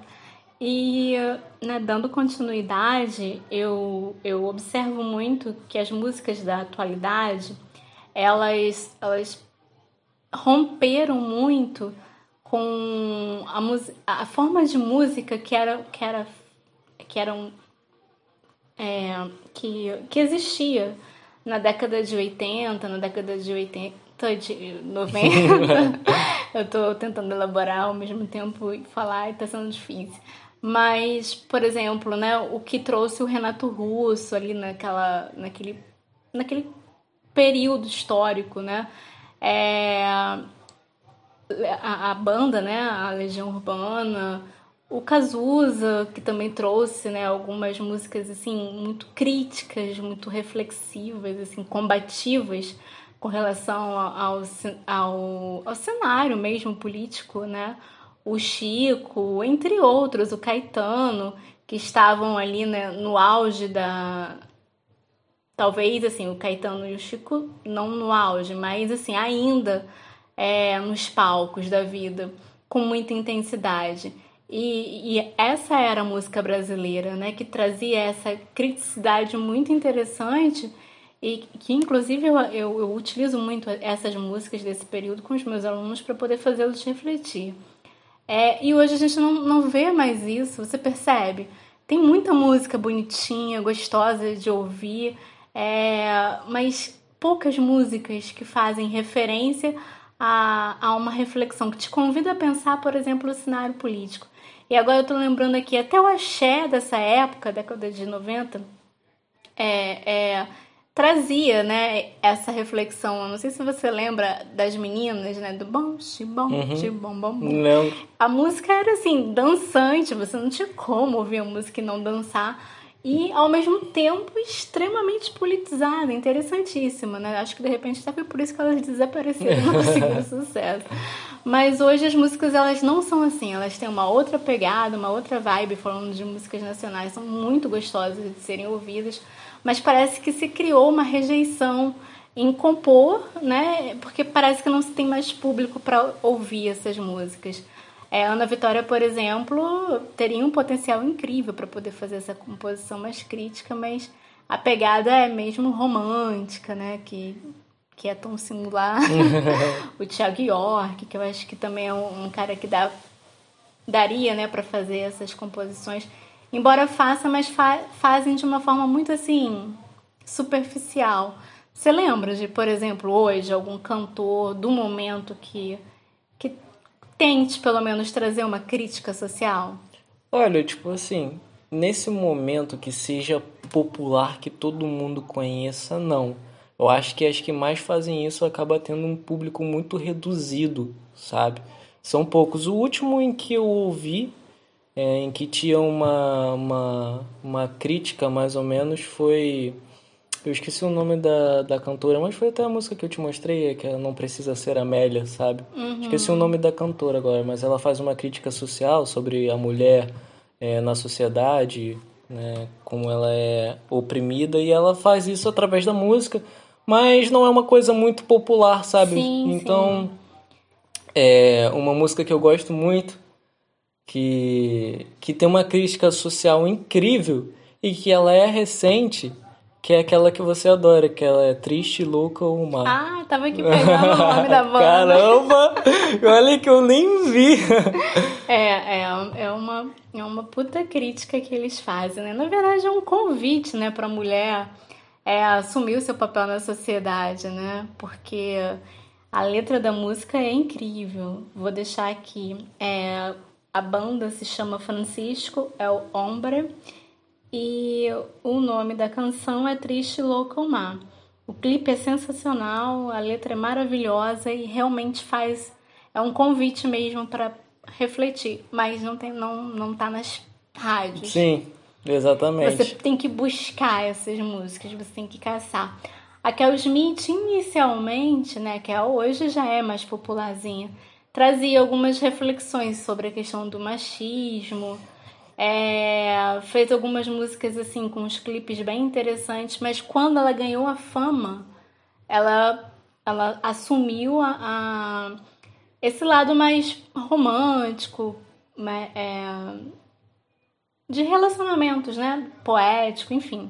E né, dando continuidade, eu, eu observo muito que as músicas da atualidade elas, elas romperam muito com a, a forma de música que era que era que eram é, que, que existia na década de 80, na década de 80, de 90. eu estou tentando elaborar ao mesmo tempo e falar e está sendo difícil. Mas, por exemplo, né, o que trouxe o Renato Russo ali naquela, naquele, naquele período histórico, né? É, a, a, banda, né, a Legião Urbana, o Cazuza, que também trouxe, né, algumas músicas assim muito críticas, muito reflexivas, assim, combativas com relação ao, ao, ao cenário mesmo político, né? o Chico, entre outros, o Caetano, que estavam ali né, no auge da. Talvez assim, o Caetano e o Chico não no auge, mas assim, ainda é, nos palcos da vida, com muita intensidade. E, e, essa era a música brasileira, né? Que trazia essa criticidade muito interessante e que, inclusive, eu, eu, eu utilizo muito essas músicas desse período com os meus alunos para poder fazê-los refletir. É, e hoje a gente não, não vê mais isso, você percebe? Tem muita música bonitinha, gostosa de ouvir, é, mas poucas músicas que fazem referência a, a uma reflexão, que te convida a pensar, por exemplo, o cenário político. E agora eu tô lembrando aqui, até o axé dessa época, década de 90, é, é, trazia, né, essa reflexão. Eu não sei se você lembra das meninas, né, do bom, bom, uhum. bom, bom, bom. Lembro. A música era assim, dançante, você não tinha como ouvir a música e não dançar. E, ao mesmo tempo, extremamente politizada, interessantíssima, né? Acho que, de repente, até foi por isso que elas desapareceram e não conseguiram sucesso. Mas hoje as músicas elas não são assim, elas têm uma outra pegada, uma outra vibe, falando de músicas nacionais, são muito gostosas de serem ouvidas, mas parece que se criou uma rejeição em compor, né? Porque parece que não se tem mais público para ouvir essas músicas. É, Ana Vitória, por exemplo, teria um potencial incrível para poder fazer essa composição mais crítica, mas a pegada é mesmo romântica, né? Que que é tão singular. o Thiago York, que eu acho que também é um, um cara que dá, daria né, para fazer essas composições. Embora faça, mas fa fazem de uma forma muito assim, superficial. Você lembra de, por exemplo, hoje, algum cantor do momento que, que tente pelo menos trazer uma crítica social? Olha, tipo assim, nesse momento que seja popular, que todo mundo conheça, não. Eu acho que as que mais fazem isso acaba tendo um público muito reduzido, sabe? São poucos. O último em que eu ouvi, é, em que tinha uma, uma, uma crítica mais ou menos, foi. Eu esqueci o nome da, da cantora, mas foi até a música que eu te mostrei, que ela não precisa ser Amélia, sabe? Uhum. Esqueci o nome da cantora agora, mas ela faz uma crítica social sobre a mulher é, na sociedade, né? Como ela é oprimida, e ela faz isso através da música mas não é uma coisa muito popular, sabe? Sim, então, sim. é uma música que eu gosto muito, que, que tem uma crítica social incrível e que ela é recente, que é aquela que você adora, que ela é Triste, Louca ou Má. Ah, tava aqui pegando o nome da banda. Caramba! Olha que eu nem vi. é, é, é, uma, é uma puta crítica que eles fazem, né? Na verdade, é um convite, né, pra mulher é assumir o seu papel na sociedade, né? Porque a letra da música é incrível. Vou deixar aqui. É, a banda se chama Francisco é o Hombre e o nome da canção é Triste Louco Mar. O clipe é sensacional, a letra é maravilhosa e realmente faz é um convite mesmo para refletir, mas não tem não não tá nas rádios. Sim. Exatamente. Você tem que buscar essas músicas, você tem que caçar. A Kel Smith, inicialmente, né, que hoje já é mais popularzinha, trazia algumas reflexões sobre a questão do machismo, é, fez algumas músicas assim com uns clipes bem interessantes, mas quando ela ganhou a fama, ela, ela assumiu a, a esse lado mais romântico, né, é, de relacionamentos, né? Poético, enfim.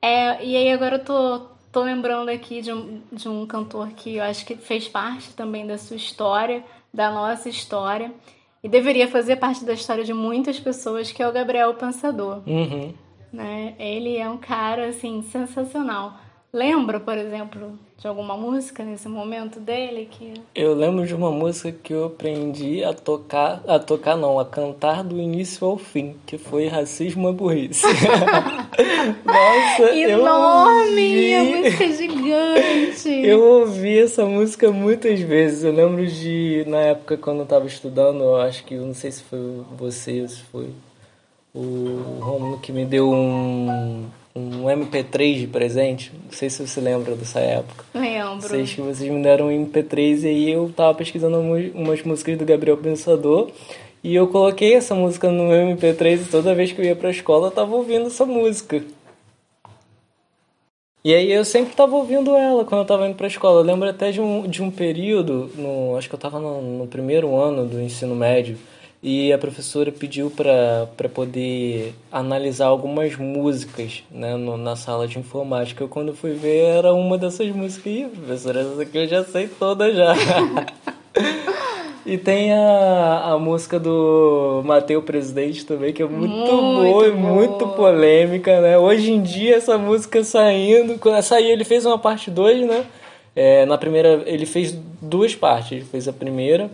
É, e aí agora eu tô, tô lembrando aqui de um, de um cantor que eu acho que fez parte também da sua história, da nossa história, e deveria fazer parte da história de muitas pessoas, que é o Gabriel Pensador. Uhum. Né? Ele é um cara, assim, sensacional. Lembra, por exemplo, de alguma música nesse momento dele que Eu lembro de uma música que eu aprendi a tocar, a tocar não, a cantar do início ao fim, que foi Racismo é Burrice. Nossa, enorme, eu ouvi... a música é gigante. Eu ouvi essa música muitas vezes. Eu lembro de na época quando eu tava estudando, eu acho que não sei se foi você, se foi o Romulo que me deu um um MP3 de presente. Não sei se você lembra dessa época. Lembro. Sei que vocês me deram um MP3 e aí eu tava pesquisando umas músicas do Gabriel Pensador. E eu coloquei essa música no meu MP3 e toda vez que eu ia pra escola eu tava ouvindo essa música. E aí eu sempre tava ouvindo ela quando eu tava indo pra escola. Eu lembro até de um, de um período, no, acho que eu tava no, no primeiro ano do ensino médio, e a professora pediu para poder analisar algumas músicas né, no, na sala de informática. Eu, quando fui ver, era uma dessas músicas. Ih, professora, essa aqui eu já sei toda já. e tem a, a música do Mateu Presidente também, que é muito, muito boa e muito polêmica, né? Hoje em dia, essa música saindo... Quando saiu, ele fez uma parte 2, né? É, na primeira, ele fez duas partes. Ele fez a primeira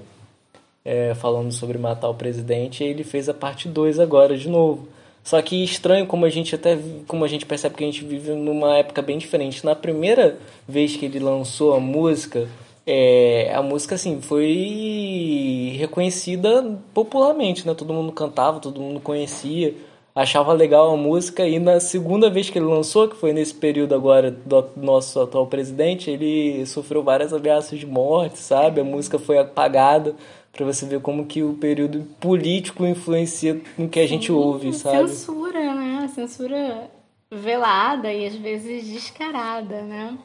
é, falando sobre matar o presidente, e ele fez a parte 2 agora de novo. Só que estranho como a gente até como a gente percebe que a gente vive numa época bem diferente. Na primeira vez que ele lançou a música, é, a música assim foi reconhecida popularmente, né? Todo mundo cantava, todo mundo conhecia, achava legal a música e na segunda vez que ele lançou, que foi nesse período agora do nosso atual presidente, ele sofreu várias ameaças de morte, sabe? A música foi apagada para você ver como que o período político influencia no que a gente Sim, ouve, sabe? Censura, né? Censura velada e às vezes descarada, né?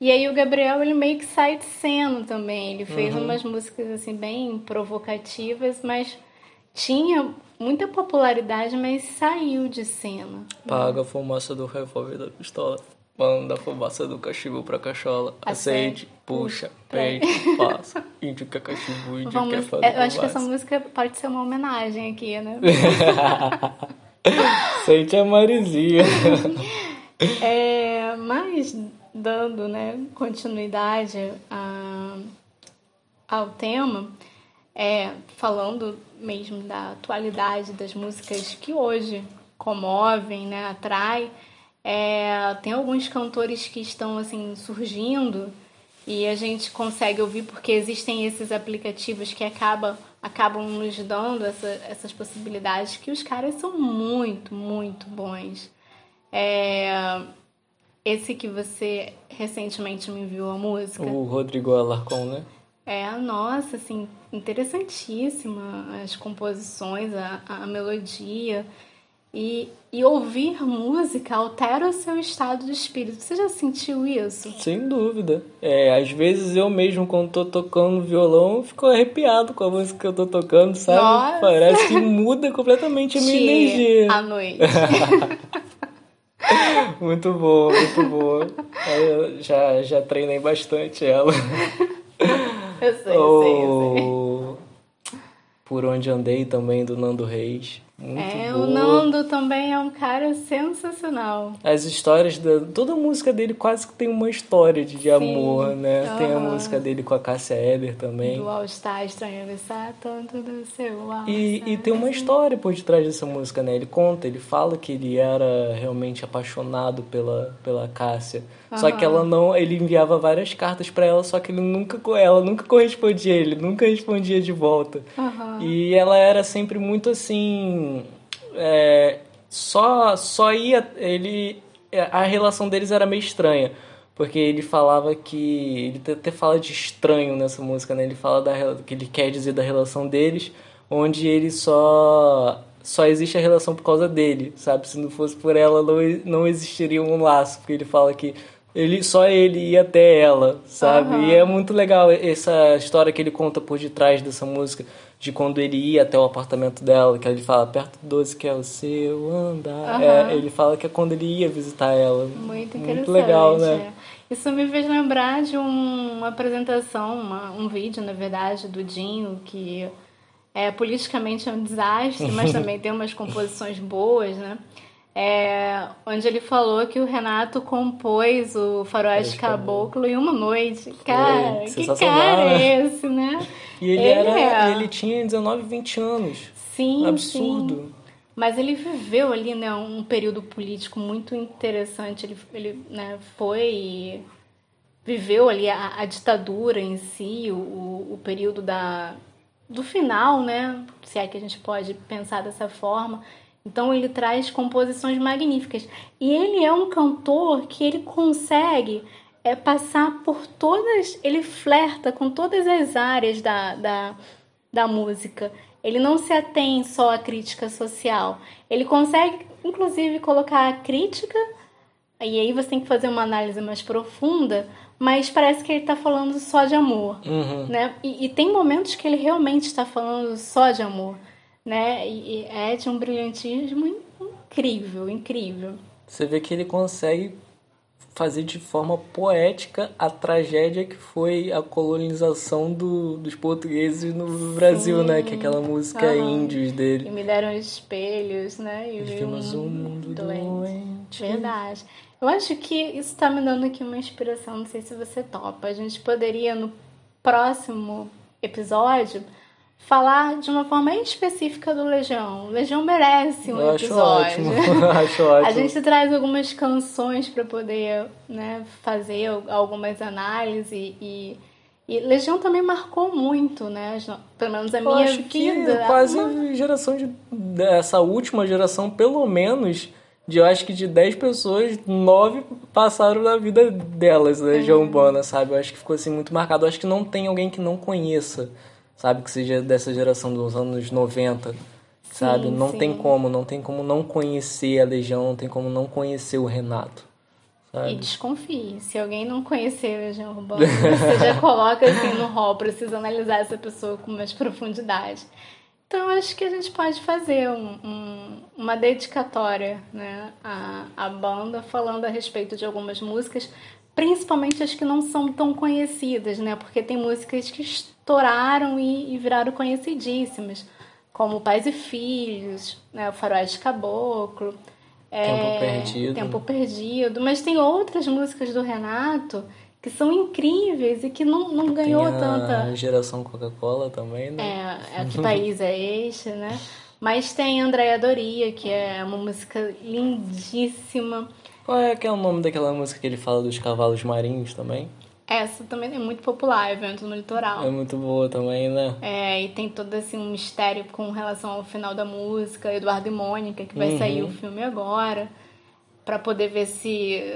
E aí o Gabriel ele meio que sai de cena também. Ele fez uhum. umas músicas assim bem provocativas, mas tinha muita popularidade, mas saiu de cena. Paga a fumaça do revólver da pistola. Manda fumaça do cachimbo pra cachola. Acende, puxa, prende, passa. Índio quer cachimbo, índio Vamos, quer fazer Eu acho que essa música pode ser uma homenagem aqui, né? Sente a Marizinha. é, mas, dando né, continuidade a, ao tema, é, falando mesmo da atualidade das músicas que hoje comovem, né, atrai é, tem alguns cantores que estão assim surgindo e a gente consegue ouvir porque existem esses aplicativos que acaba, acabam nos dando essa, essas possibilidades que os caras são muito, muito bons. É, esse que você recentemente me enviou a música. O Rodrigo Alarcon, né? É, nossa, assim, interessantíssima as composições, a, a melodia. E, e ouvir música altera o seu estado de espírito. Você já sentiu isso? Sem dúvida. É, às vezes eu mesmo, quando tô tocando violão, fico arrepiado com a música que eu tô tocando, sabe? Nossa. Parece que muda completamente a minha energia. À noite. muito boa, muito boa. Eu já, já treinei bastante ela. Eu sei, eu sei, eu sei. Por onde andei também, do Nando Reis. Muito é, boa. o Nando também é um cara sensacional. As histórias da. Toda a música dele quase que tem uma história de, amor, né? Uhum. Tem a música dele com a Cássia Eber também. Do All Star Estranho Avisar tanto do seu All e, e tem uma história por detrás dessa música, né? Ele conta, ele fala que ele era realmente apaixonado pela, pela Cássia. Uhum. Só que ela não. Ele enviava várias cartas para ela, só que ele nunca, ela nunca correspondia, ele nunca respondia de volta. Uhum. E ela era sempre muito assim é, só, só ia. Ele. A relação deles era meio estranha. Porque ele falava que. Ele até fala de estranho nessa música, né? Ele fala da, que ele quer dizer da relação deles, onde ele só. Só existe a relação por causa dele, sabe? Se não fosse por ela, não, não existiria um laço. Porque ele fala que ele só ele ia até ela, sabe? Uhum. E é muito legal essa história que ele conta por detrás dessa música de quando ele ia até o apartamento dela, que ele fala perto do 12 que é o seu andar. Uhum. É, ele fala que é quando ele ia visitar ela. Muito interessante. Muito legal, né? É. Isso me fez lembrar de um, uma apresentação, uma, um vídeo, na verdade, do Dinho, que é politicamente é um desastre, mas também tem umas composições boas, né? É, onde ele falou que o Renato compôs o Faroeste Caboclo em uma noite. Cara, que cara é né? esse, né? E ele, ele era. É. Ele tinha 19, 20 anos. Sim. Absurdo. Sim. Mas ele viveu ali, né, um período político muito interessante. Ele, ele né, foi. Viveu ali a, a ditadura em si, o, o período da, do final, né? Se é que a gente pode pensar dessa forma. Então ele traz composições magníficas. E ele é um cantor que ele consegue é passar por todas, ele flerta com todas as áreas da, da, da música. Ele não se atém só à crítica social. Ele consegue, inclusive, colocar a crítica, e aí você tem que fazer uma análise mais profunda, mas parece que ele está falando só de amor. Uhum. Né? E, e, tem momentos que ele realmente está falando só de amor. Né? E é de um brilhantismo incrível, incrível. Você vê que ele consegue fazer de forma poética a tragédia que foi a colonização do, dos portugueses no Brasil, Sim. né? Que é aquela música uhum. Índios dele. E me deram espelhos, né? E, vimos um mundo doente. doente. Verdade. Eu acho que isso está me dando aqui uma inspiração, não sei se você topa. A gente poderia, no próximo episódio, falar de uma forma específica do Legião. O Legião merece um Eu episódio. Acho ótimo. acho ótimo. A gente traz algumas canções para poder né, fazer algumas análises e, e Legião também marcou muito, né? Pelo menos a Eu minha acho vida. Que quase uma... geração de essa última geração, pelo menos de eu acho que de 10 pessoas, 9 passaram na vida delas, né, Legião uhum. Sabe? Eu acho que ficou assim muito marcado. Eu acho que não tem alguém que não conheça sabe? Que seja dessa geração dos anos 90, sabe? Sim, não sim. tem como, não tem como não conhecer a Legião, não tem como não conhecer o Renato. Sabe? E desconfie, se alguém não conhecer a Legião Urbana, você já coloca assim no rol, precisa analisar essa pessoa com mais profundidade. Então, acho que a gente pode fazer um, um, uma dedicatória né, à, à banda, falando a respeito de algumas músicas, principalmente as que não são tão conhecidas, né? Porque tem músicas que estouraram e, e viraram conhecidíssimas, como Pais e Filhos, né? O Faroeste Caboclo. É, Tempo Perdido. Tempo Perdido. Mas tem outras músicas do Renato que são incríveis e que não, não ganhou tem a tanta. geração Coca-Cola também, né? É, é Que País é Este, né? Mas tem Andréia Doria, que é uma música lindíssima. Qual é que é o nome daquela música que ele fala dos cavalos marinhos também? Essa também é muito popular, Evento no Litoral. É muito boa também, né? É, e tem todo assim, um mistério com relação ao final da música, Eduardo e Mônica, que vai uhum. sair o filme agora, para poder ver se,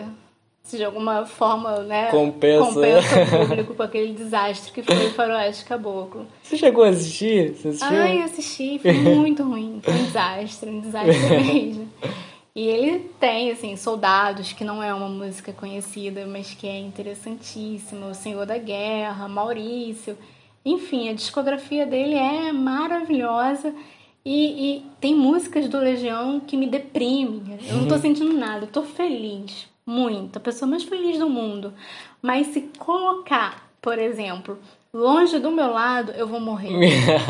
se de alguma forma, né, compensa, compensa o público com aquele desastre que foi o Faroeste Caboclo. Você chegou a assistir? Você assistiu? Ai, assisti, foi muito ruim, foi um desastre, um desastre mesmo. E ele tem, assim, Soldados, que não é uma música conhecida, mas que é interessantíssima. O Senhor da Guerra, Maurício. Enfim, a discografia dele é maravilhosa. E, e tem músicas do Legião que me deprimem. Eu não tô uhum. sentindo nada, eu tô feliz. Muito. A pessoa mais feliz do mundo. Mas se colocar, por exemplo, longe do meu lado, eu vou morrer.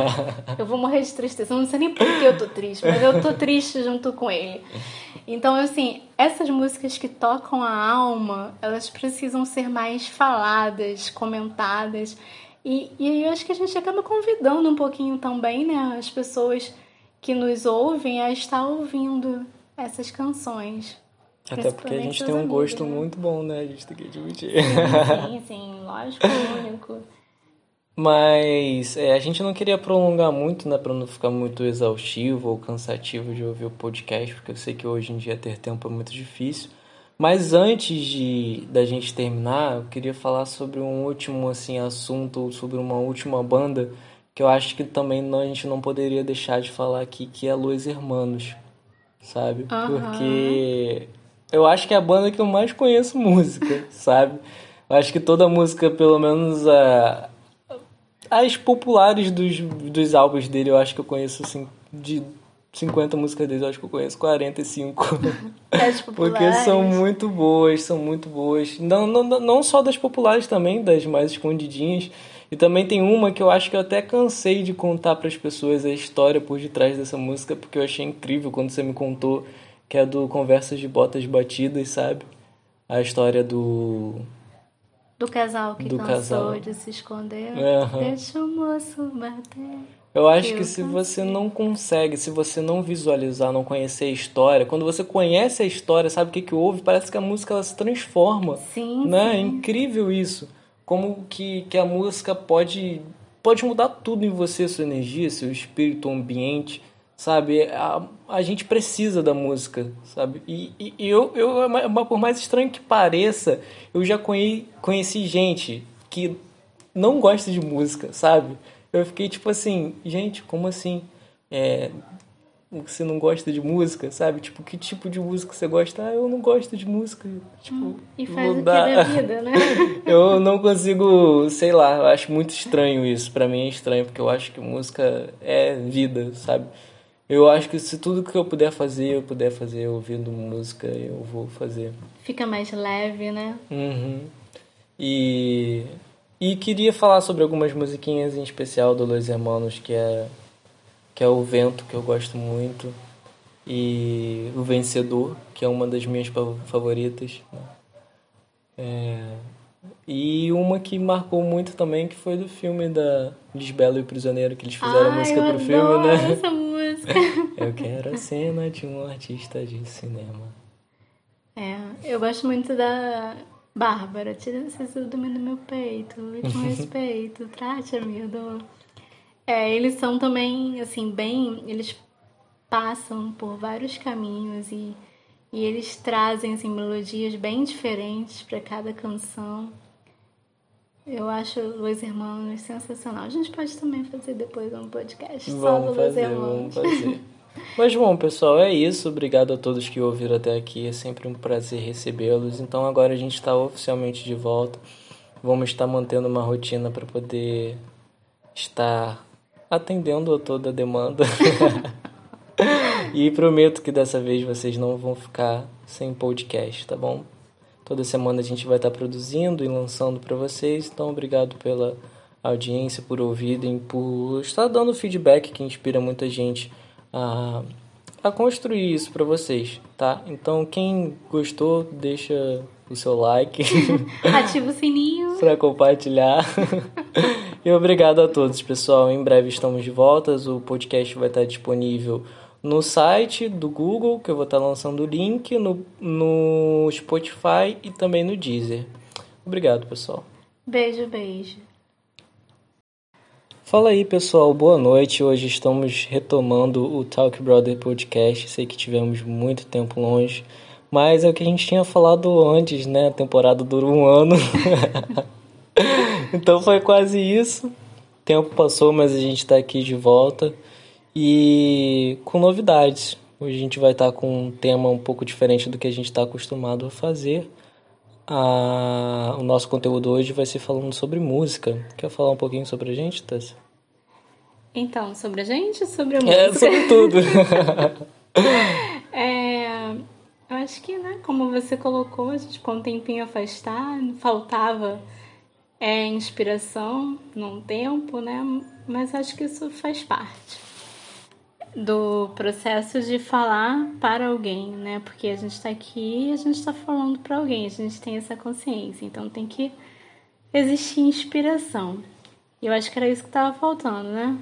eu vou morrer de tristeza. Eu não sei nem por que eu tô triste, mas eu tô triste junto com ele. Então, assim, essas músicas que tocam a alma, elas precisam ser mais faladas, comentadas. E, e eu acho que a gente acaba convidando um pouquinho também, né, as pessoas que nos ouvem a estar ouvindo essas canções. Até porque a gente tem um amigos, gosto né? muito bom, né? A gente tem que admitir. Sim, sim, sim lógico, único. Mas é, a gente não queria prolongar muito, né, para não ficar muito exaustivo ou cansativo de ouvir o podcast, porque eu sei que hoje em dia ter tempo é muito difícil. Mas antes de da gente terminar, eu queria falar sobre um último assim assunto, sobre uma última banda que eu acho que também não, a gente não poderia deixar de falar aqui, que é Los Hermanos, sabe? Uhum. Porque eu acho que é a banda que eu mais conheço música, sabe? Eu acho que toda música, pelo menos a as populares dos, dos álbuns dele, eu acho que eu conheço, assim, de 50 músicas dele, eu acho que eu conheço 45. As Porque são muito boas, são muito boas. Não, não, não só das populares também, das mais escondidinhas. E também tem uma que eu acho que eu até cansei de contar para as pessoas a história por detrás dessa música, porque eu achei incrível quando você me contou, que é do Conversas de Botas Batidas, sabe? A história do do casal que do cansou casal. de se esconder. Uhum. Deixa o moço bater. Eu acho que se você não consegue, se você não visualizar, não conhecer a história, quando você conhece a história, sabe o que, que houve, parece que a música ela se transforma. Sim, né? sim. É incrível isso. Como que, que a música pode, pode mudar tudo em você, sua energia, seu espírito, o ambiente sabe? A, a gente precisa da música, sabe? E, e, e eu, eu, por mais estranho que pareça, eu já conheci, conheci gente que não gosta de música, sabe? Eu fiquei tipo assim, gente, como assim? É, você não gosta de música, sabe? Tipo, que tipo de música você gosta? Ah, eu não gosto de música. Tipo, hum, e faz o dar... que da vida, né? eu não consigo, sei lá, eu acho muito estranho isso. Para mim é estranho, porque eu acho que música é vida, sabe? Eu acho que se tudo que eu puder fazer, eu puder fazer ouvindo música, eu vou fazer. Fica mais leve, né? Uhum. E, e queria falar sobre algumas musiquinhas em especial do Los Hermanos, que é, que é o Vento, que eu gosto muito, e o Vencedor, que é uma das minhas favoritas. Né? É, e uma que marcou muito também, que foi do filme da Lisbelo e o Prisioneiro, que eles fizeram Ai, música eu pro filme, né? essa música. Eu quero a cena de um artista de cinema. É, eu gosto muito da Bárbara. Tira esse domínio do meu peito e com respeito. Trate, amigo. É, eles são também, assim, bem. Eles passam por vários caminhos e, e eles trazem, assim, melodias bem diferentes para cada canção. Eu acho Los Hermanos sensacional. A gente pode também fazer depois um podcast Vamos só do Los fazer, Hermanos. vamos fazer. Mas bom, pessoal, é isso. Obrigado a todos que ouviram até aqui. É sempre um prazer recebê-los. Então agora a gente está oficialmente de volta. Vamos estar mantendo uma rotina para poder estar atendendo a toda a demanda. e prometo que dessa vez vocês não vão ficar sem podcast, tá bom? Toda semana a gente vai estar produzindo e lançando para vocês. Então obrigado pela audiência, por ouvirem, por estar dando feedback que inspira muita gente a, a construir isso para vocês, tá? Então quem gostou, deixa o seu like. Ativa o sininho. para compartilhar. e obrigado a todos, pessoal. Em breve estamos de volta. O podcast vai estar disponível no site do Google, que eu vou estar lançando o link, no, no Spotify e também no Deezer. Obrigado, pessoal. Beijo, beijo. Fala aí, pessoal. Boa noite. Hoje estamos retomando o Talk Brother Podcast. Sei que tivemos muito tempo longe, mas é o que a gente tinha falado antes, né? A temporada durou um ano. então foi quase isso. O tempo passou, mas a gente está aqui de volta e com novidades. Hoje a gente vai estar com um tema um pouco diferente do que a gente está acostumado a fazer. Ah, o nosso conteúdo hoje vai ser falando sobre música. Quer falar um pouquinho sobre a gente, Tess? Então, sobre a gente sobre a música? É, sobre tudo. é, eu acho que, né, como você colocou, a gente ficou um tempinho afastado, faltava é, inspiração num tempo, né? Mas acho que isso faz parte do processo de falar para alguém, né? Porque a gente está aqui e a gente está falando para alguém, a gente tem essa consciência, então tem que existir inspiração. E eu acho que era isso que estava faltando, né?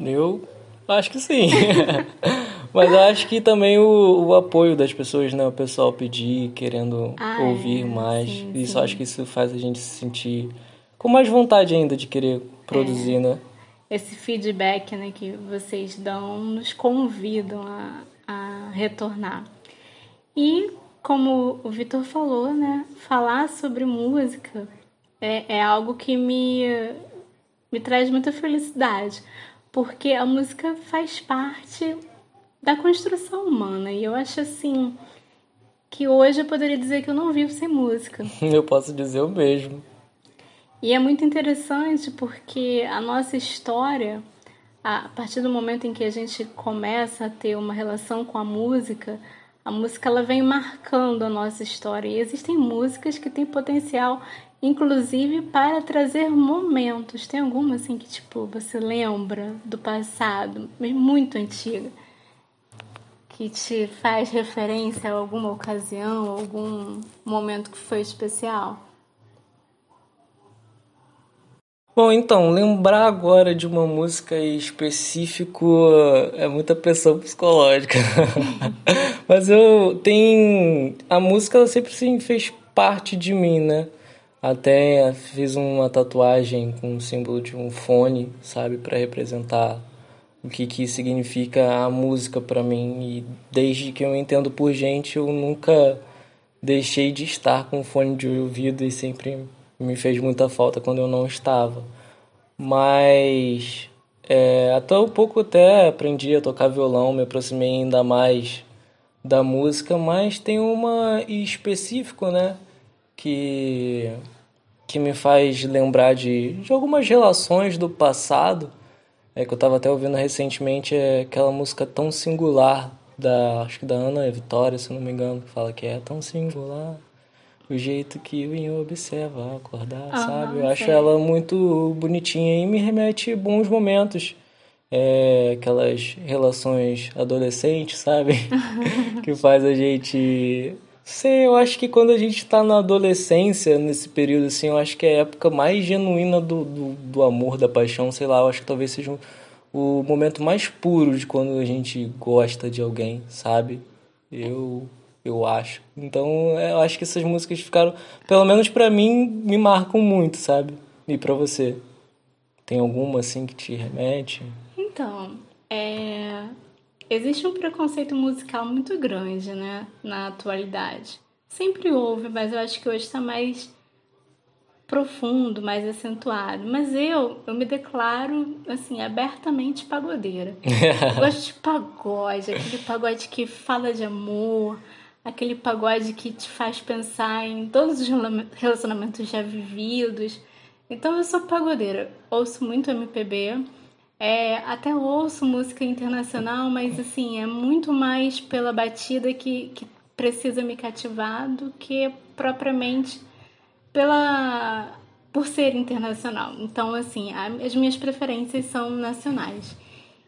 Eu acho que sim. Mas eu acho que também o, o, apoio das pessoas, né? O pessoal pedir, querendo ah, ouvir é, mais. Sim, isso sim. acho que isso faz a gente se sentir com mais vontade ainda de querer produzir, é. né? Esse feedback né, que vocês dão nos convidam a, a retornar. E, como o Vitor falou, né, falar sobre música é, é algo que me, me traz muita felicidade, porque a música faz parte da construção humana. E eu acho assim que hoje eu poderia dizer que eu não vivo sem música. Eu posso dizer o mesmo. E é muito interessante porque a nossa história, a partir do momento em que a gente começa a ter uma relação com a música, a música ela vem marcando a nossa história. E existem músicas que têm potencial, inclusive, para trazer momentos. Tem alguma assim que tipo você lembra do passado, muito antiga, que te faz referência a alguma ocasião, algum momento que foi especial? Bom, então, lembrar agora de uma música específico é muita pressão psicológica. Mas eu tenho. A música ela sempre sim, fez parte de mim, né? Até fiz uma tatuagem com o símbolo de um fone, sabe? para representar o que, que significa a música para mim. E desde que eu entendo por gente, eu nunca deixei de estar com fone de ouvido e sempre me fez muita falta quando eu não estava. Mas é, até um pouco até aprendi a tocar violão, me aproximei ainda mais da música, mas tem uma específico, né, que que me faz lembrar de, de algumas relações do passado. é que eu tava até ouvindo recentemente é aquela música tão singular da acho que da Ana Vitória, se não me engano, que fala que é tão singular o jeito que o observa acordar, ah, sabe? Eu acho ela muito bonitinha e me remete bons momentos. É, aquelas relações adolescentes, sabe? que faz a gente. Sei, eu acho que quando a gente tá na adolescência, nesse período assim, eu acho que é a época mais genuína do, do, do amor, da paixão, sei lá, eu acho que talvez seja o momento mais puro de quando a gente gosta de alguém, sabe? Eu eu acho. Então, eu acho que essas músicas ficaram, pelo menos para mim, me marcam muito, sabe? E para você? Tem alguma assim que te remete? Então, é... existe um preconceito musical muito grande, né, na atualidade. Sempre houve, mas eu acho que hoje está mais profundo, mais acentuado. Mas eu, eu me declaro, assim, abertamente pagodeira. eu gosto de pagode, aquele pagode que fala de amor, aquele pagode que te faz pensar em todos os relacionamentos já vividos. Então eu sou pagodeira, ouço muito MPB, é, até ouço música internacional, mas assim, é muito mais pela batida que, que precisa me cativar do que propriamente pela por ser internacional. Então, assim, as minhas preferências são nacionais.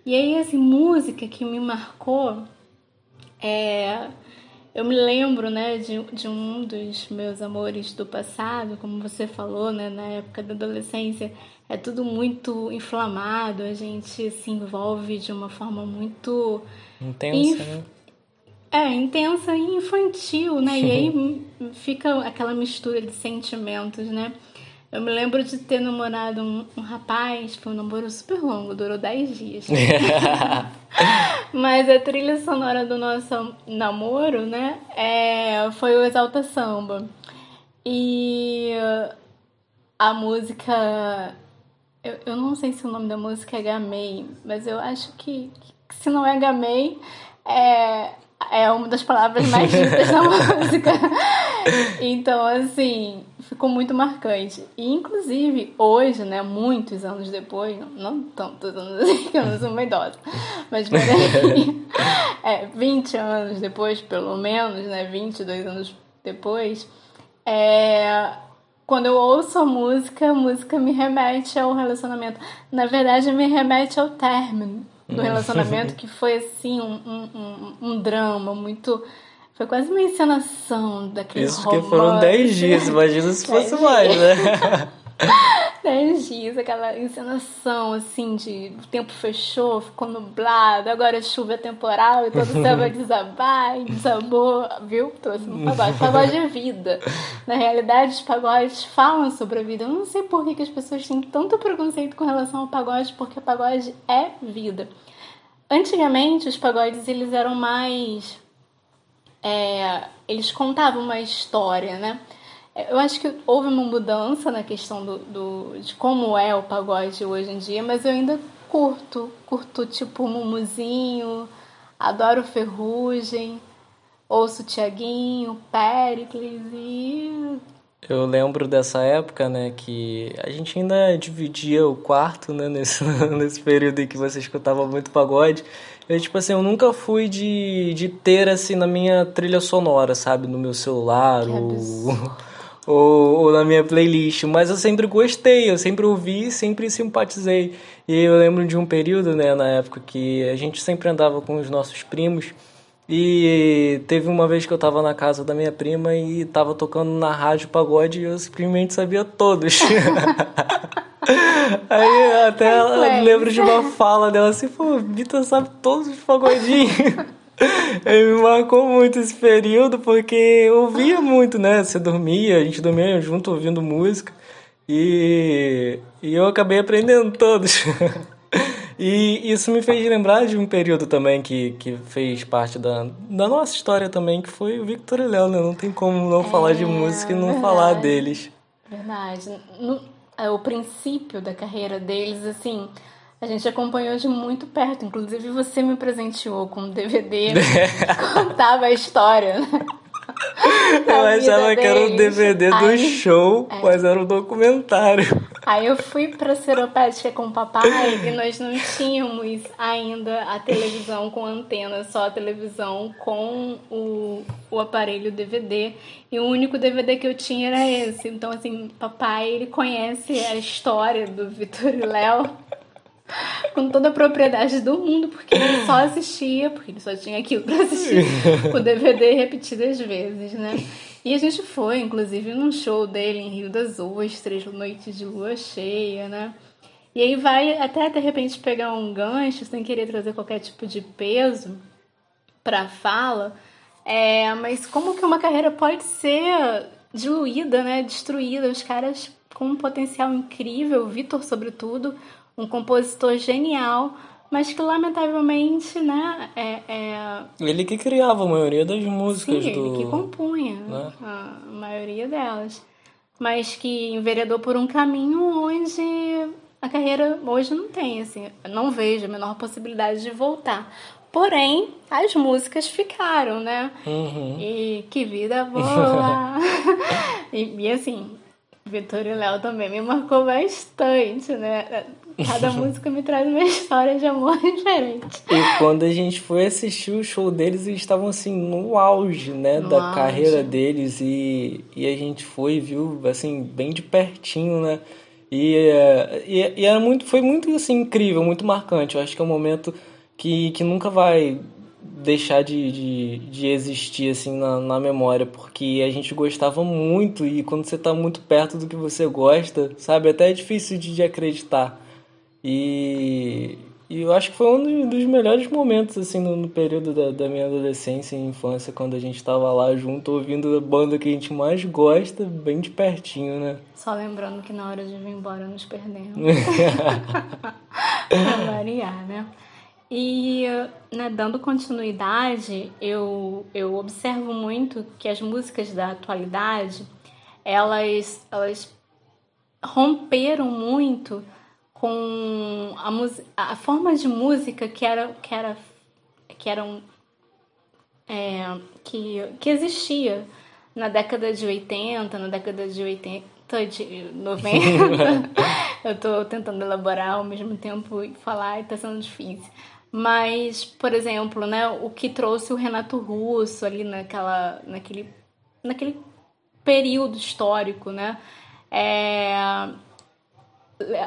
E aí, assim, música que me marcou é eu me lembro, né, de, de um dos meus amores do passado, como você falou, né, na época da adolescência, é tudo muito inflamado, a gente se envolve de uma forma muito intensa, inf... né? É, intensa e infantil, né? E aí fica aquela mistura de sentimentos, né? Eu me lembro de ter namorado um, um rapaz, foi um namoro super longo, durou 10 dias. Mas a trilha sonora do nosso namoro, né, é, foi o Exalta Samba. E a música. Eu, eu não sei se o nome da música é Gamei, mas eu acho que, que se não é Gamei, é, é uma das palavras mais ditas da música. Então, assim, ficou muito marcante. E, inclusive, hoje, né, muitos anos depois, não, não tantos anos assim, que eu não sou uma idosa, mas peraí, é, 20 anos depois, pelo menos, né, 22 anos depois, é, quando eu ouço a música, a música me remete ao relacionamento. Na verdade, me remete ao término do relacionamento, que foi assim um, um, um, drama muito. Foi quase uma encenação daquele Isso porque foram 10 dias, imagina se fosse mais, né? 10 dias, aquela encenação assim de o tempo fechou, ficou nublado, agora a chuva é temporal e todo o céu vai desabar e desabou, viu? Trouxe um pagode. Pagode é vida. Na realidade, os pagodes falam sobre a vida. Eu não sei por que, que as pessoas têm tanto preconceito com relação ao pagode, porque pagode é vida. Antigamente, os pagodes eles eram mais. É, eles contavam uma história, né? Eu acho que houve uma mudança na questão do, do, de como é o pagode hoje em dia, mas eu ainda curto. Curto tipo Mumuzinho, adoro Ferrugem, ouço Tiaguinho, Pericles e. Eu lembro dessa época, né, que a gente ainda dividia o quarto, né, nesse, nesse período em que você escutava muito pagode. Eu, tipo assim, eu nunca fui de, de ter, assim, na minha trilha sonora, sabe, no meu celular, ou ou, ou, na minha playlist, mas eu sempre gostei, eu sempre ouvi, sempre simpatizei. E eu lembro de um período, né, na época que a gente sempre andava com os nossos primos e teve uma vez que eu tava na casa da minha prima e tava tocando na rádio pagode e eu simplesmente sabia todos. Aí até ela, lembro de uma fala dela assim, pô, Vitor sabe todos os pagodinhos. Me marcou muito esse período porque eu ouvia muito, né? Você dormia, a gente dormia junto ouvindo música e, e eu acabei aprendendo todos. e isso me fez lembrar de um período também que, que fez parte da, da nossa história também, que foi o Victor e Léo, né? Não tem como não é, falar de música e não verdade, falar deles. Verdade. No, é, o princípio da carreira deles, assim a gente acompanhou de muito perto. Inclusive, você me presenteou com um DVD que contava a história. Né? Eu achava que era um DVD do Aí, show, é. mas era um documentário. Aí eu fui pra Seropédica com o papai e nós não tínhamos ainda a televisão com antena, só a televisão com o, o aparelho DVD. E o único DVD que eu tinha era esse. Então, assim, papai, ele conhece a história do Vitor e Léo com toda a propriedade do mundo, porque ele só assistia, porque ele só tinha aquilo para assistir o DVD repetidas vezes, né? E a gente foi, inclusive, num show dele em Rio das Ostras, Noite de Lua Cheia, né? E aí vai até de repente pegar um gancho, sem querer trazer qualquer tipo de peso para fala, é, mas como que uma carreira pode ser diluída, né? Destruída, os caras com um potencial incrível, Vitor sobretudo, um compositor genial, mas que lamentavelmente, né, é, é... Ele que criava a maioria das músicas Sim, do... ele que compunha né? a maioria delas, mas que enveredou por um caminho onde a carreira hoje não tem, assim, não vejo a menor possibilidade de voltar. Porém, as músicas ficaram, né? Uhum. E que vida boa! e, e assim, Vitor e Léo também me marcou bastante, né? Cada música me traz uma história de amor diferente. E quando a gente foi assistir o show deles, eles estavam assim no auge, né, No da auge. carreira deles e, e a gente foi e viu assim bem de pertinho, né? E, é, e, e era muito, foi muito assim incrível, muito marcante. Eu acho que é um momento que, que nunca vai deixar de, de, de existir assim na, na memória, porque a gente gostava muito e quando você tá muito perto do que você gosta, sabe, até é difícil de, de acreditar. E, e eu acho que foi um dos, melhores momentos assim no, no período da, da minha adolescência e infância, quando a gente tava lá junto ouvindo a banda que a gente mais gosta, bem de pertinho, né? Só lembrando que na hora de vir embora nos perdemos. pra variar, né? E né, dando continuidade, eu, eu observo muito que as músicas da atualidade, elas, elas romperam muito com a, a forma de música que era que era que eram é, que, que existia na década de 80, na década de 80, de 90. Eu tô tentando elaborar ao mesmo tempo e falar e tá sendo difícil. Mas, por exemplo, né, o que trouxe o Renato Russo ali naquela, naquele, naquele período histórico, né? É,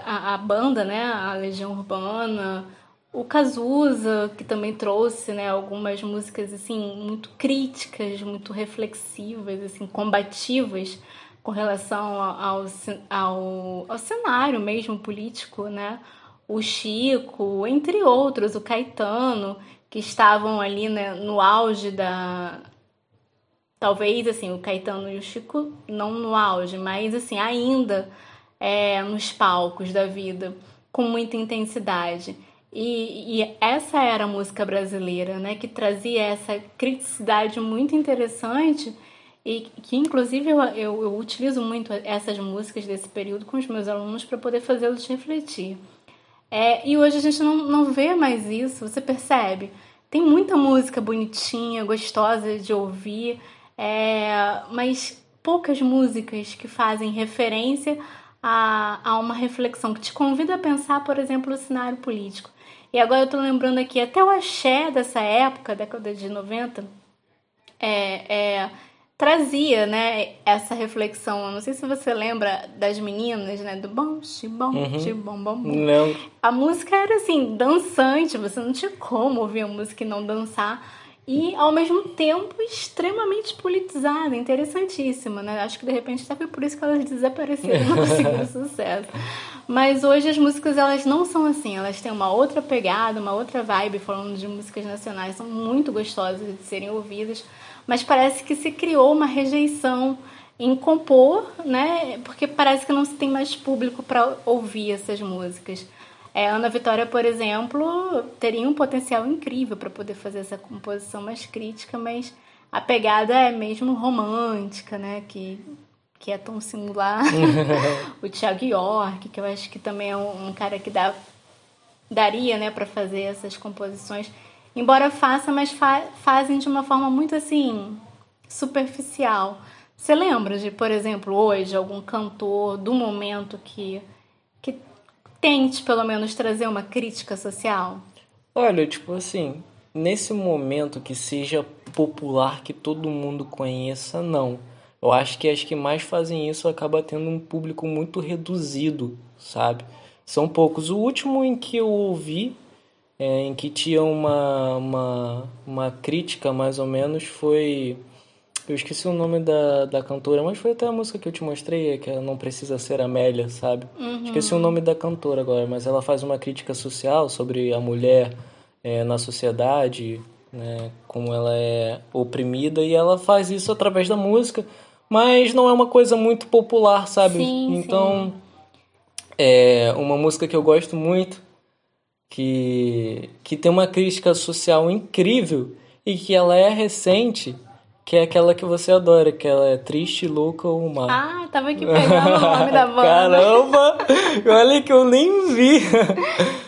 a, a banda, né, a Legião Urbana, o Cazuza, que também trouxe, né, algumas músicas assim muito críticas, muito reflexivas, assim, combativas com relação ao, ao, ao cenário mesmo político, né? O Chico, entre outros, o Caetano, que estavam ali né, no auge da, talvez assim o Caetano e o Chico não no auge, mas assim ainda é, nos palcos da vida com muita intensidade. E, e, essa era a música brasileira, né, que trazia essa criticidade muito interessante e que inclusive eu, eu, eu utilizo muito essas músicas desse período com os meus alunos para poder fazê-los refletir. É, e hoje a gente não, não vê mais isso, você percebe? Tem muita música bonitinha, gostosa de ouvir, é, mas poucas músicas que fazem referência a, a uma reflexão, que te convida a pensar, por exemplo, o cenário político. E agora eu tô lembrando aqui, até o axé dessa época, década de 90, é, é, trazia né, essa reflexão. Eu não sei se você lembra das meninas, né? Do bom, xibom, Uhum. xibom, bom, bom. Lembro. A música era assim, dançante, você não tinha como ouvir a música e não dançar. E ao mesmo tempo extremamente politizada, interessantíssima, né? Acho que de repente até foi por isso que elas desapareceram não conseguiram sucesso. Mas hoje as músicas elas não são assim, elas têm uma outra pegada, uma outra vibe, falando de músicas nacionais, são muito gostosas de serem ouvidas, mas parece que se criou uma rejeição em compor, né? Porque parece que não se tem mais público para ouvir essas músicas. É, Ana Vitória, por exemplo, teria um potencial incrível para poder fazer essa composição mais crítica, mas a pegada é mesmo romântica, né? Que, que é tão singular. o Thiago York, que eu acho que também é um, um cara que dá, daria né, para fazer essas composições. Embora faça, mas fa fazem de uma forma muito assim superficial. Você lembra de, por exemplo, hoje, algum cantor do momento que que tente pelo menos trazer uma crítica social? Olha, tipo assim, nesse momento que seja popular, que todo mundo conheça, não. Eu acho que as que mais fazem isso acaba tendo um público muito reduzido, sabe? São poucos. O último em que eu ouvi, é, em que tinha uma, uma, uma crítica mais ou menos, foi. Eu esqueci o nome da, da cantora, mas foi até a música que eu te mostrei, que ela não precisa ser Amélia, sabe? Uhum. Esqueci o nome da cantora agora, mas ela faz uma crítica social sobre a mulher é, na sociedade, né? Como ela é oprimida, e ela faz isso através da música mas não é uma coisa muito popular, sabe? Sim, então, sim. é uma música que eu gosto muito, que, que tem uma crítica social incrível e que ela é recente, que é aquela que você adora, que ela é Triste, Louca ou Má. Ah, tava aqui pegando o nome da banda. Caramba! Olha que eu nem vi!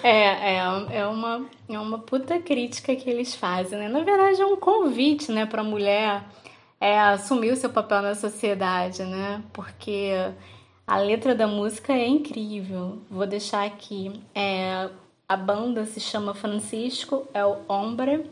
É, é, é, uma, é uma puta crítica que eles fazem, né? Na verdade, é um convite, né, pra mulher é, assumir o seu papel na sociedade, né? Porque a letra da música é incrível. Vou deixar aqui. É, a banda se chama Francisco, é o Hombre,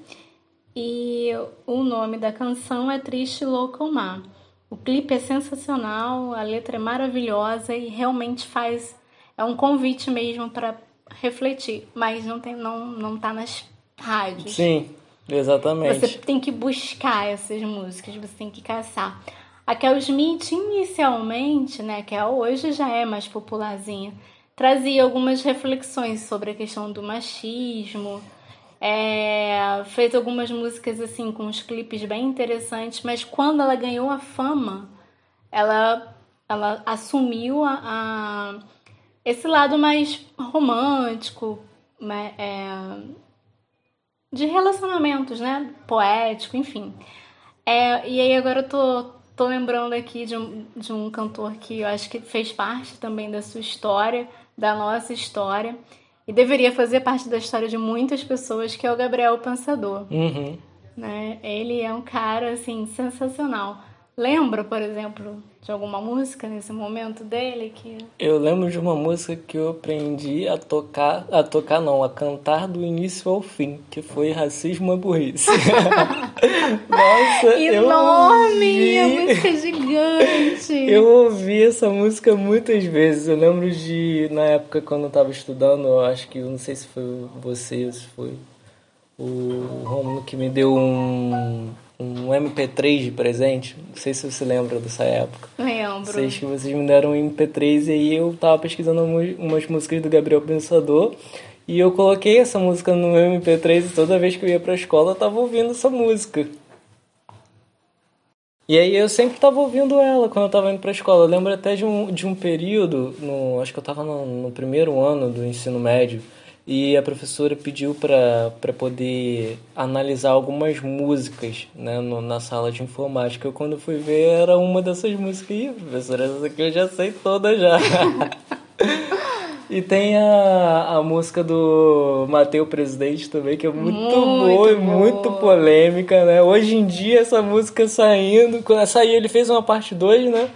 e o nome da canção é Triste Louco Mar. O clipe é sensacional, a letra é maravilhosa e realmente faz. É um convite mesmo para refletir, mas não, tem, não, não tá nas rádios. Sim, exatamente. Você tem que buscar essas músicas, você tem que caçar. A Kel Smith, inicialmente, né, que hoje já é mais popularzinha, trazia algumas reflexões sobre a questão do machismo, é, fez algumas músicas assim com uns clipes bem interessantes, mas quando ela ganhou a fama, ela, ela assumiu a, a esse lado mais romântico, né, é, de relacionamentos, né? Poético, enfim. É, e aí agora eu tô, tô lembrando aqui de um, de um cantor que eu acho que fez parte também da sua história, da nossa história, e deveria fazer parte da história de muitas pessoas, que é o Gabriel Pensador. Uhum. Né? Ele é um cara, assim, sensacional. Lembra, por exemplo, de alguma música nesse momento dele que Eu lembro de uma música que eu aprendi a tocar, a tocar não, a cantar do início ao fim, que foi Racismo é Burrice. Nossa, enorme, eu a ouvi, música é gigante. eu ouvi essa música muitas vezes. Eu lembro de, na época quando eu tava estudando, eu acho que, eu não sei se foi você, se foi o Romulo que me deu um, um MP3 de presente. Não sei se você lembra dessa época. Lembro. Que vocês me deram um MP3 e aí eu tava pesquisando umas- umas músicas do Gabriel Pensador e eu coloquei essa música no meu MP3 e toda vez que eu ia pra escola eu tava ouvindo essa música. E aí eu sempre tava ouvindo ela quando eu tava indo pra escola. Eu lembro até de um, de um período, no, acho que eu tava no, no primeiro ano do ensino médio, e a professora pediu para poder analisar algumas músicas né, no- na sala de informática. Eu, quando fui ver, era uma dessas músicas. Ih, professora, essa aqui eu já sei toda já. E tem a, a música do Mateu Presidente também, que é muito, Muito boa e muito polêmica, né? Hoje em dia essa música saindo, quando saiu ele fez uma parte 2, né?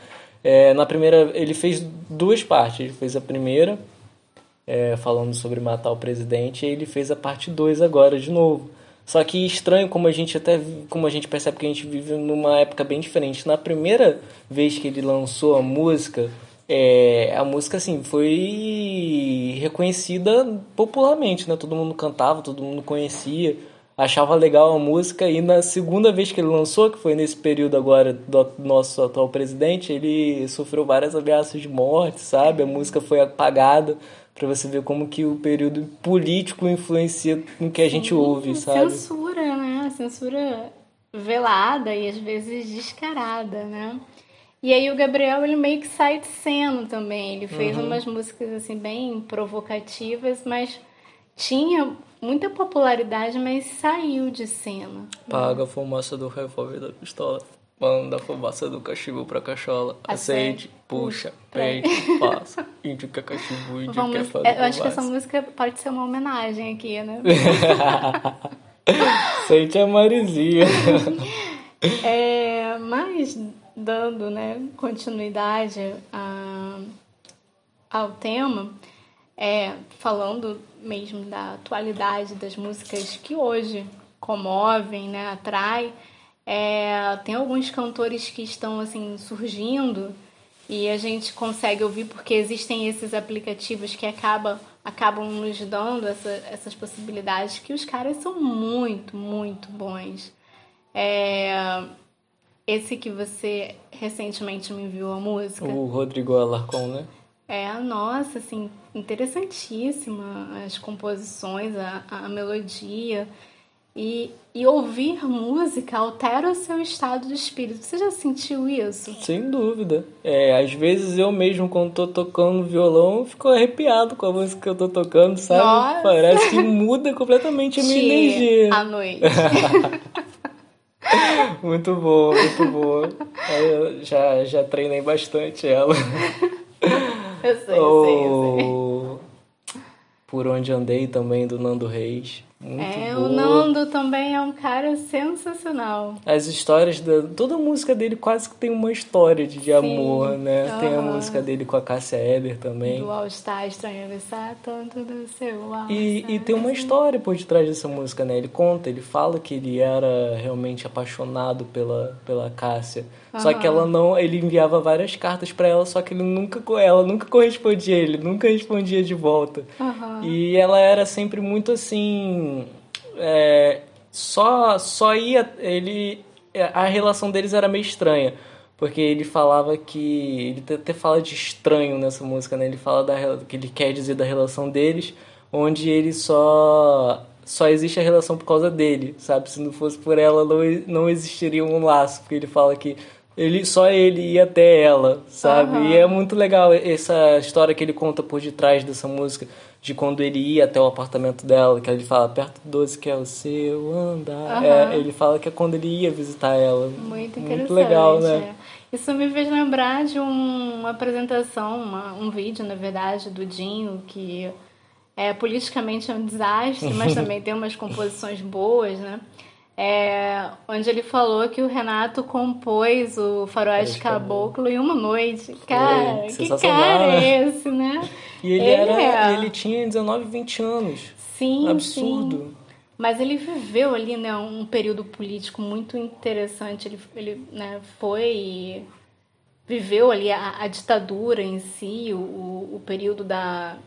É, na primeira, ele fez duas partes. Ele fez a primeira, é, falando sobre matar o presidente, e ele fez a parte 2 agora de novo. Só que estranho como a gente até como a gente percebe que a gente vive numa época bem diferente. Na primeira vez que ele lançou a música, é, a música assim foi reconhecida popularmente, né? Todo mundo cantava, todo mundo conhecia, achava legal a música e na segunda vez que ele lançou, que foi nesse período agora do nosso atual presidente, ele sofreu várias ameaças de morte, sabe? A música foi apagada para você ver como que o período político influencia no que a gente ouve, sabe? Censura, né? Censura velada e às vezes descarada, né? E aí o Gabriel, ele meio que sai de cena também. Ele fez Uhum. umas músicas, assim, bem provocativas, mas tinha muita popularidade, mas saiu de cena. Paga a fumaça do revólver da pistola. Manda a fumaça do cachimbo pra cachola. Acende, puxa, peide, passa. Índio quer cachimbo, índio Vamos, fazer é, eu acho que essa música pode ser uma homenagem aqui, né? Sente a Marizinha. É, mas dando né, continuidade a- ao tema, é, falando mesmo da atualidade das músicas que hoje comovem, né, atrai, é, tem alguns cantores que estão assim surgindo e a gente consegue ouvir porque existem esses aplicativos que acabam, acabam nos dando essa, essas possibilidades que os caras são muito, muito bons. É, esse que você recentemente me enviou a música. O Rodrigo Alarcon, né? É, nossa, assim, interessantíssima as composições, a, a melodia. E, e ouvir música altera o seu estado de espírito. Você já sentiu isso? Sem dúvida. É, às vezes eu mesmo, quando tô tocando violão, fico arrepiado com a música que eu tô tocando, sabe? Nossa. Parece que muda completamente a minha energia. À noite. muito boa, muito boa. Eu já, já treinei bastante ela. Eu sei, eu sei, eu sei. Por onde andei também do Nando Reis. Muito é, boa. o Nando também é um cara sensacional. As histórias da. Toda música dele quase que tem uma história de, amor, né? Tem a música dele com a Cássia Eller também. Do All Star Estranho Avisar, tanto do seu All e, e tem uma história por detrás dessa música, né? Ele conta, ele fala que ele era realmente apaixonado pela, pela Cássia. Uhum. Só que ela não. Ele enviava várias cartas para ela, só que ele nunca, ela nunca correspondia, ele nunca respondia de volta. Uhum. E ela era sempre muito assim é, só, só ia. Ele. A relação deles era meio estranha. Porque ele falava que. Ele até fala de estranho nessa música, né? Ele fala da, que ele quer dizer da relação deles, onde ele só. Só existe a relação por causa dele, sabe? Se não fosse por ela, não, não existiria um laço. Porque ele fala que ele só ele ia até ela, sabe? Uhum. E é muito legal essa história que ele conta por detrás dessa música de quando ele ia até o apartamento dela, que ele fala perto do 12 que é o seu andar. Uhum. É, ele fala que é quando ele ia visitar ela. Muito interessante. Muito legal, né? É. Isso me fez lembrar de um, uma apresentação, uma, um vídeo, na verdade, do Dinho, que é politicamente é um desastre, mas também tem umas composições boas, né? É, onde ele falou que o Renato compôs o Faroeste Caboclo em uma noite. Cara, que cara é né? esse, né? E ele, ele era, é. ele tinha 19, 20 anos. Sim, Absurdo. Sim. Mas ele viveu ali, né, um período político muito interessante. Ele, ele né, foi viveu ali a, a ditadura em si, o, o período da,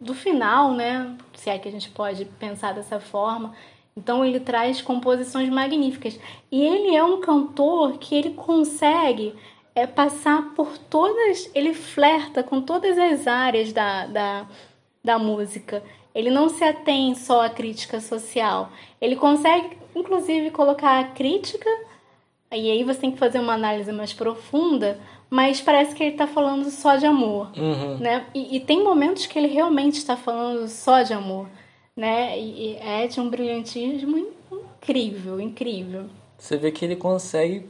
do final, né? Se é que a gente pode pensar dessa forma. Então ele traz composições magníficas. E ele é um cantor que ele consegue é, passar por todas. Ele flerta com todas as áreas da, da, da música. Ele não se atém só à crítica social. Ele consegue, inclusive, colocar a crítica, e aí você tem que fazer uma análise mais profunda, mas parece que ele está falando só de amor. Uhum. Né? E, e tem momentos que ele realmente está falando só de amor né? E é de um brilhantismo incrível, incrível. Você vê que ele consegue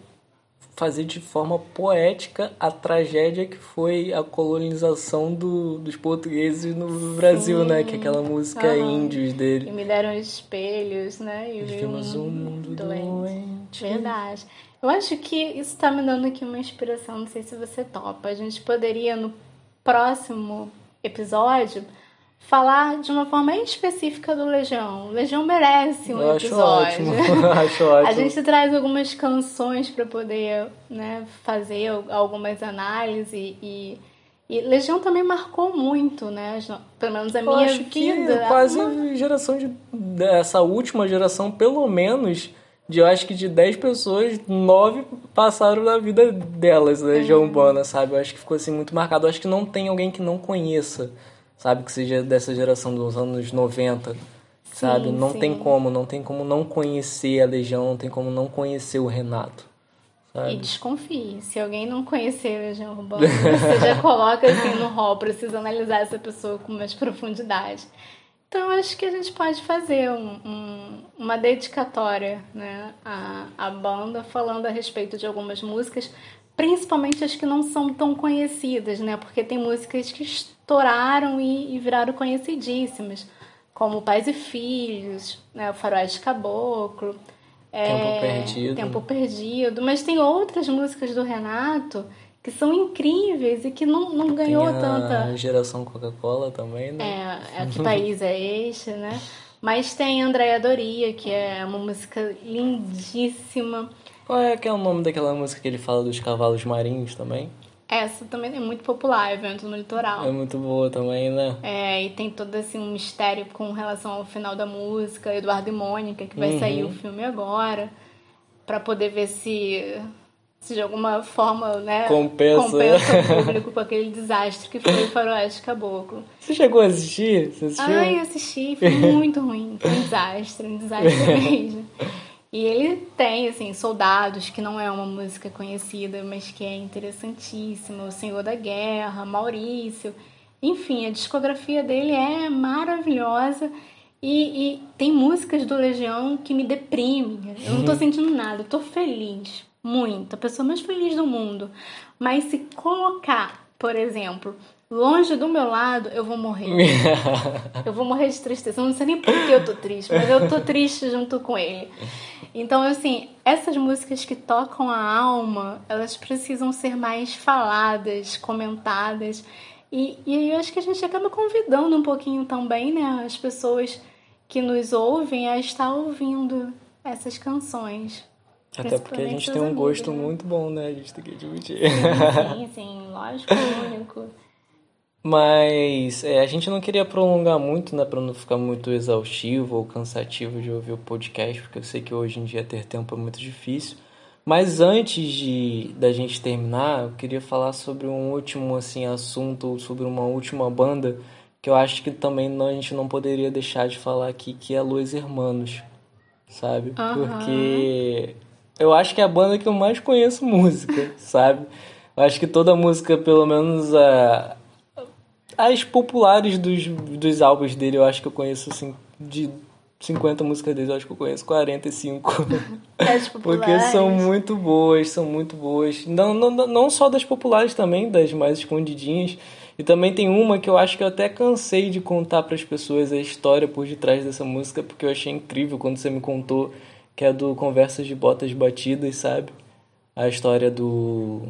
fazer de forma poética a tragédia que foi a colonização do, dos portugueses no Brasil, Sim. né? Que é aquela música uhum. índios dele. E me deram espelhos, né? E vimos um mundo doente. doente. Verdade. Eu acho que isso está me dando aqui uma inspiração, não sei se você topa. A gente poderia, no próximo episódio, falar de uma forma específica do Legião. O Legião merece um Eu episódio. Acho ótimo. acho ótimo. A gente traz algumas canções para poder né, fazer algumas análises e, e Legião também marcou muito, né? Pelo menos a Eu minha acho vida. Que quase uma... geração de dessa última geração, pelo menos de eu acho que de 10 pessoas, 9 passaram na vida delas, né, Legião uhum. Urbana, sabe? Eu acho que ficou assim muito marcado. Eu acho que não tem alguém que não conheça sabe? Que seja dessa geração dos anos 90, sabe? Sim, não sim. tem como, não tem como não conhecer a Legião, não tem como não conhecer o Renato. Sabe? E desconfie, se alguém não conhecer a Legião Urbana, você já coloca assim no rol, precisa analisar essa pessoa com mais profundidade. Então, acho que a gente pode fazer um, um, uma dedicatória né, à, à banda, falando a respeito de algumas músicas, principalmente as que não são tão conhecidas, né? Porque tem músicas que estouraram e, e viraram conhecidíssimas, como Pais e Filhos, né? O Faroeste Caboclo. É, Tempo Perdido. Tempo Perdido. Mas tem outras músicas do Renato que são incríveis e que não, não ganhou Tem a tanta. geração Coca-Cola também, né? É, é que país é este, né? Mas tem Andréia Doria, que é uma música lindíssima. Qual é que é o nome daquela música que ele fala dos cavalos marinhos também? Essa também é muito popular, evento no litoral. É muito boa também, né? É, e tem todo assim um mistério com relação ao final da música, Eduardo e Mônica, que vai Uhum. sair o filme agora, Pra poder ver se se de alguma forma, né, Compensa. compensa o público com aquele desastre que foi o Faroeste Caboclo. Você chegou a assistir? Você assistiu? Ai, assisti, foi muito ruim, foi um desastre, um desastre mesmo. E ele tem, assim, Soldados, que não é uma música conhecida, mas que é interessantíssima, O Senhor da Guerra, Maurício. Enfim, a discografia dele é maravilhosa e, e tem músicas do Legião que me deprimem. Eu não tô sentindo nada, eu tô feliz, muito, a pessoa mais feliz do mundo. Mas se colocar, por exemplo, longe do meu lado, eu vou morrer. Eu vou morrer de tristeza. Eu não sei nem por que eu tô triste, mas eu tô triste junto com ele. Então, assim, essas músicas que tocam a alma, elas precisam ser mais faladas, comentadas. E, e eu acho que a gente acaba convidando um pouquinho também, né, as pessoas que nos ouvem a estar ouvindo essas canções. Até porque a gente tem um gosto muito bom, né? A gente tem que admitir. Sim, sim, lógico, único. Mas é, a gente não queria prolongar muito, né? Pra não ficar muito exaustivo ou cansativo de ouvir o podcast, porque eu sei que hoje em dia ter tempo é muito difícil. Mas antes de da gente terminar, eu queria falar sobre um último assim assunto, sobre uma última banda que eu acho que também não, a gente não poderia deixar de falar aqui, que é Los Hermanos, sabe? Aham. Porque eu acho que é a banda que eu mais conheço música, sabe? Eu acho que toda música, pelo menos a, as populares dos, dos álbuns dele, eu acho que eu conheço assim, de 50 músicas dele, eu acho que eu conheço 45. As Porque populares. são muito boas, são muito boas. Não, não, não só das populares também, das mais escondidinhas. E também tem uma que eu acho que eu até cansei de contar para as pessoas a história por detrás dessa música, porque eu achei incrível quando você me contou, que é do Conversas de Botas Batidas, sabe? A história do.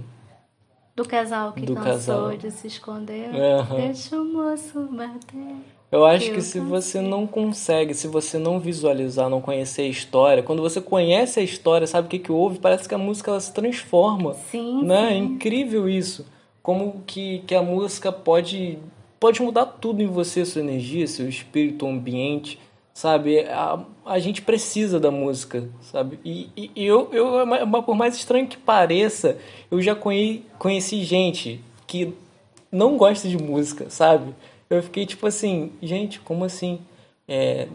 Do casal que Do cansou casal. de se esconder. Aham. Deixa o moço bater. Eu acho Eu que se você não consegue, se você não visualizar, não conhecer a história, quando você conhece a história, sabe o que que houve, parece que a música ela se transforma. Sim, né? É sim. incrível isso. Como que, que a música pode pode mudar tudo em você, sua energia, seu espírito, o ambiente, sabe? A, a gente precisa da música, sabe? E, e, e eu, eu, mas por mais estranho que pareça, eu já conhe, conheci gente que não gosta de música, sabe? Eu fiquei tipo assim, gente, como assim? É,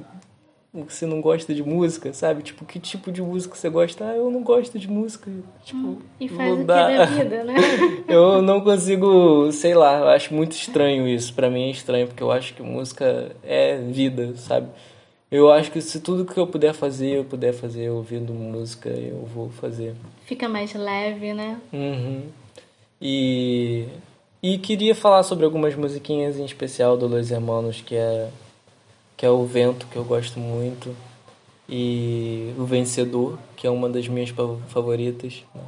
você não gosta de música, sabe? Tipo, que tipo de música você gosta? Ah, eu não gosto de música. Tipo, E faz o que da vida, né? Eu não consigo, sei lá, eu acho muito estranho isso. Pra mim é estranho, porque eu acho que música é vida, sabe? Eu acho que se tudo que eu puder fazer, eu puder fazer ouvindo música, eu vou fazer. Fica mais leve, né? Uhum. E, e queria falar sobre algumas musiquinhas em especial do Los Hermanos, que é, que é o Vento, que eu gosto muito, e o Vencedor, que é uma das minhas fa- favoritas. né?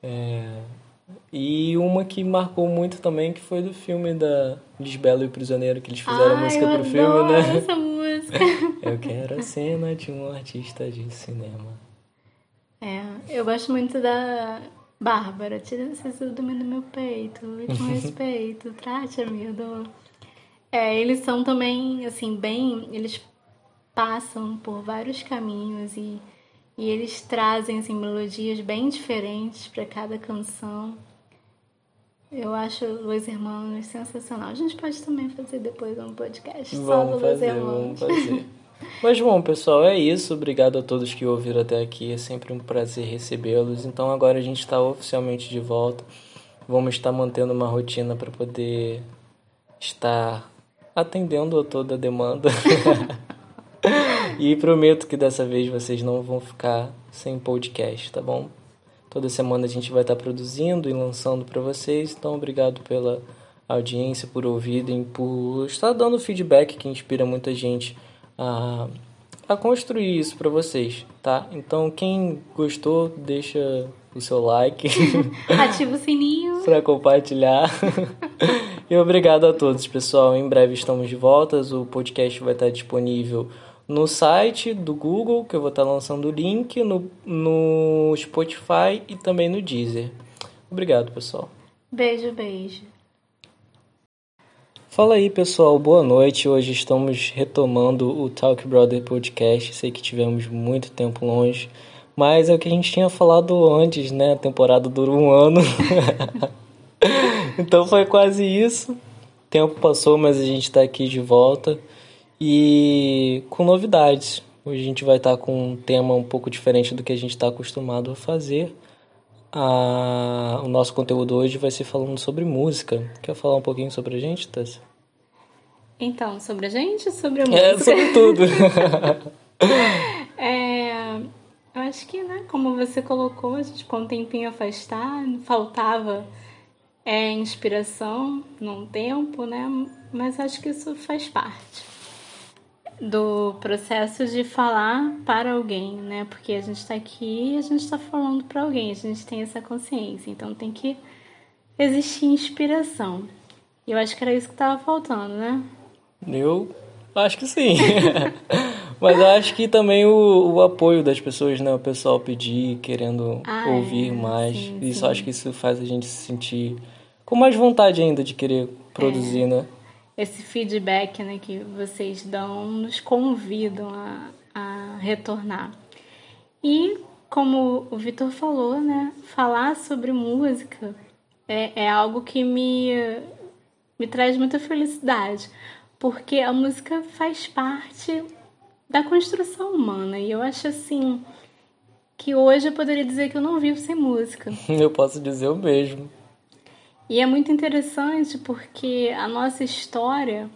É, e uma que marcou muito também, que foi do filme da Lisbelo e o Prisioneiro, que eles fizeram a Ai, música pro filme, né? essa música. Eu quero a cena de um artista de cinema. É, eu gosto muito da Bárbara. Tira esse ciúme do meu peito e com respeito, trate a minha dor. É, eles são também, assim, bem... Eles passam por vários caminhos e, e eles trazem, assim, melodias bem diferentes para cada canção. Eu acho Los Hermanos sensacional. A gente pode também fazer depois um podcast só do Vamos Los Hermanos. vamos fazer. Mas bom, pessoal, é isso. Obrigado a todos que ouviram até aqui. É sempre um prazer recebê-los. Então agora a gente está oficialmente de volta. Vamos estar mantendo uma rotina para poder estar atendendo a toda a demanda. e prometo que dessa vez vocês não vão ficar sem podcast, tá bom? Toda semana a gente vai estar produzindo e lançando para vocês. Então, obrigado pela audiência, por ouvirem, por estar dando feedback que inspira muita gente a, a construir isso para vocês, tá? Então, quem gostou, deixa o seu like. Ativa o sininho. para compartilhar. e obrigado a todos, pessoal. Em breve estamos de volta. O podcast vai estar disponível no site do Google, que eu vou estar lançando o link, no, no Spotify e também no Deezer. Obrigado, pessoal. Beijo, beijo. Fala aí, pessoal. Boa noite. Hoje estamos retomando o Talk Brother Podcast. Sei que tivemos muito tempo longe, mas é o que a gente tinha falado antes, né? A temporada durou um ano. então foi quase isso. O tempo passou, mas a gente está aqui de volta e com novidades. Hoje a gente vai estar com um tema um pouco diferente do que a gente está acostumado a fazer. A... O nosso conteúdo hoje vai ser falando sobre música. Quer falar um pouquinho sobre a gente, Tess? Então, sobre a gente sobre a é, música? É, sobre tudo. é, eu acho que, né, como você colocou, a gente ficou um tempinho afastado, faltava é, inspiração num tempo, né? Mas acho que isso faz parte do processo de falar para alguém, né? Porque a gente está aqui e a gente está falando para alguém, a gente tem essa consciência, então tem que existir inspiração. E eu acho que era isso que estava faltando, né? Eu acho que sim. Mas eu acho que também o, o, apoio das pessoas, né? O pessoal pedir, querendo ah, ouvir é, mais. Sim, isso sim. acho que isso faz a gente se sentir com mais vontade ainda de querer produzir, é. né? Esse feedback né, que vocês dão nos convidam a, a retornar. E como o Vitor falou, né, falar sobre música é, é algo que me, me traz muita felicidade, porque a música faz parte da construção humana e eu acho assim que hoje eu poderia dizer que eu não vivo sem música. Eu posso dizer o mesmo. E é muito interessante porque a nossa história,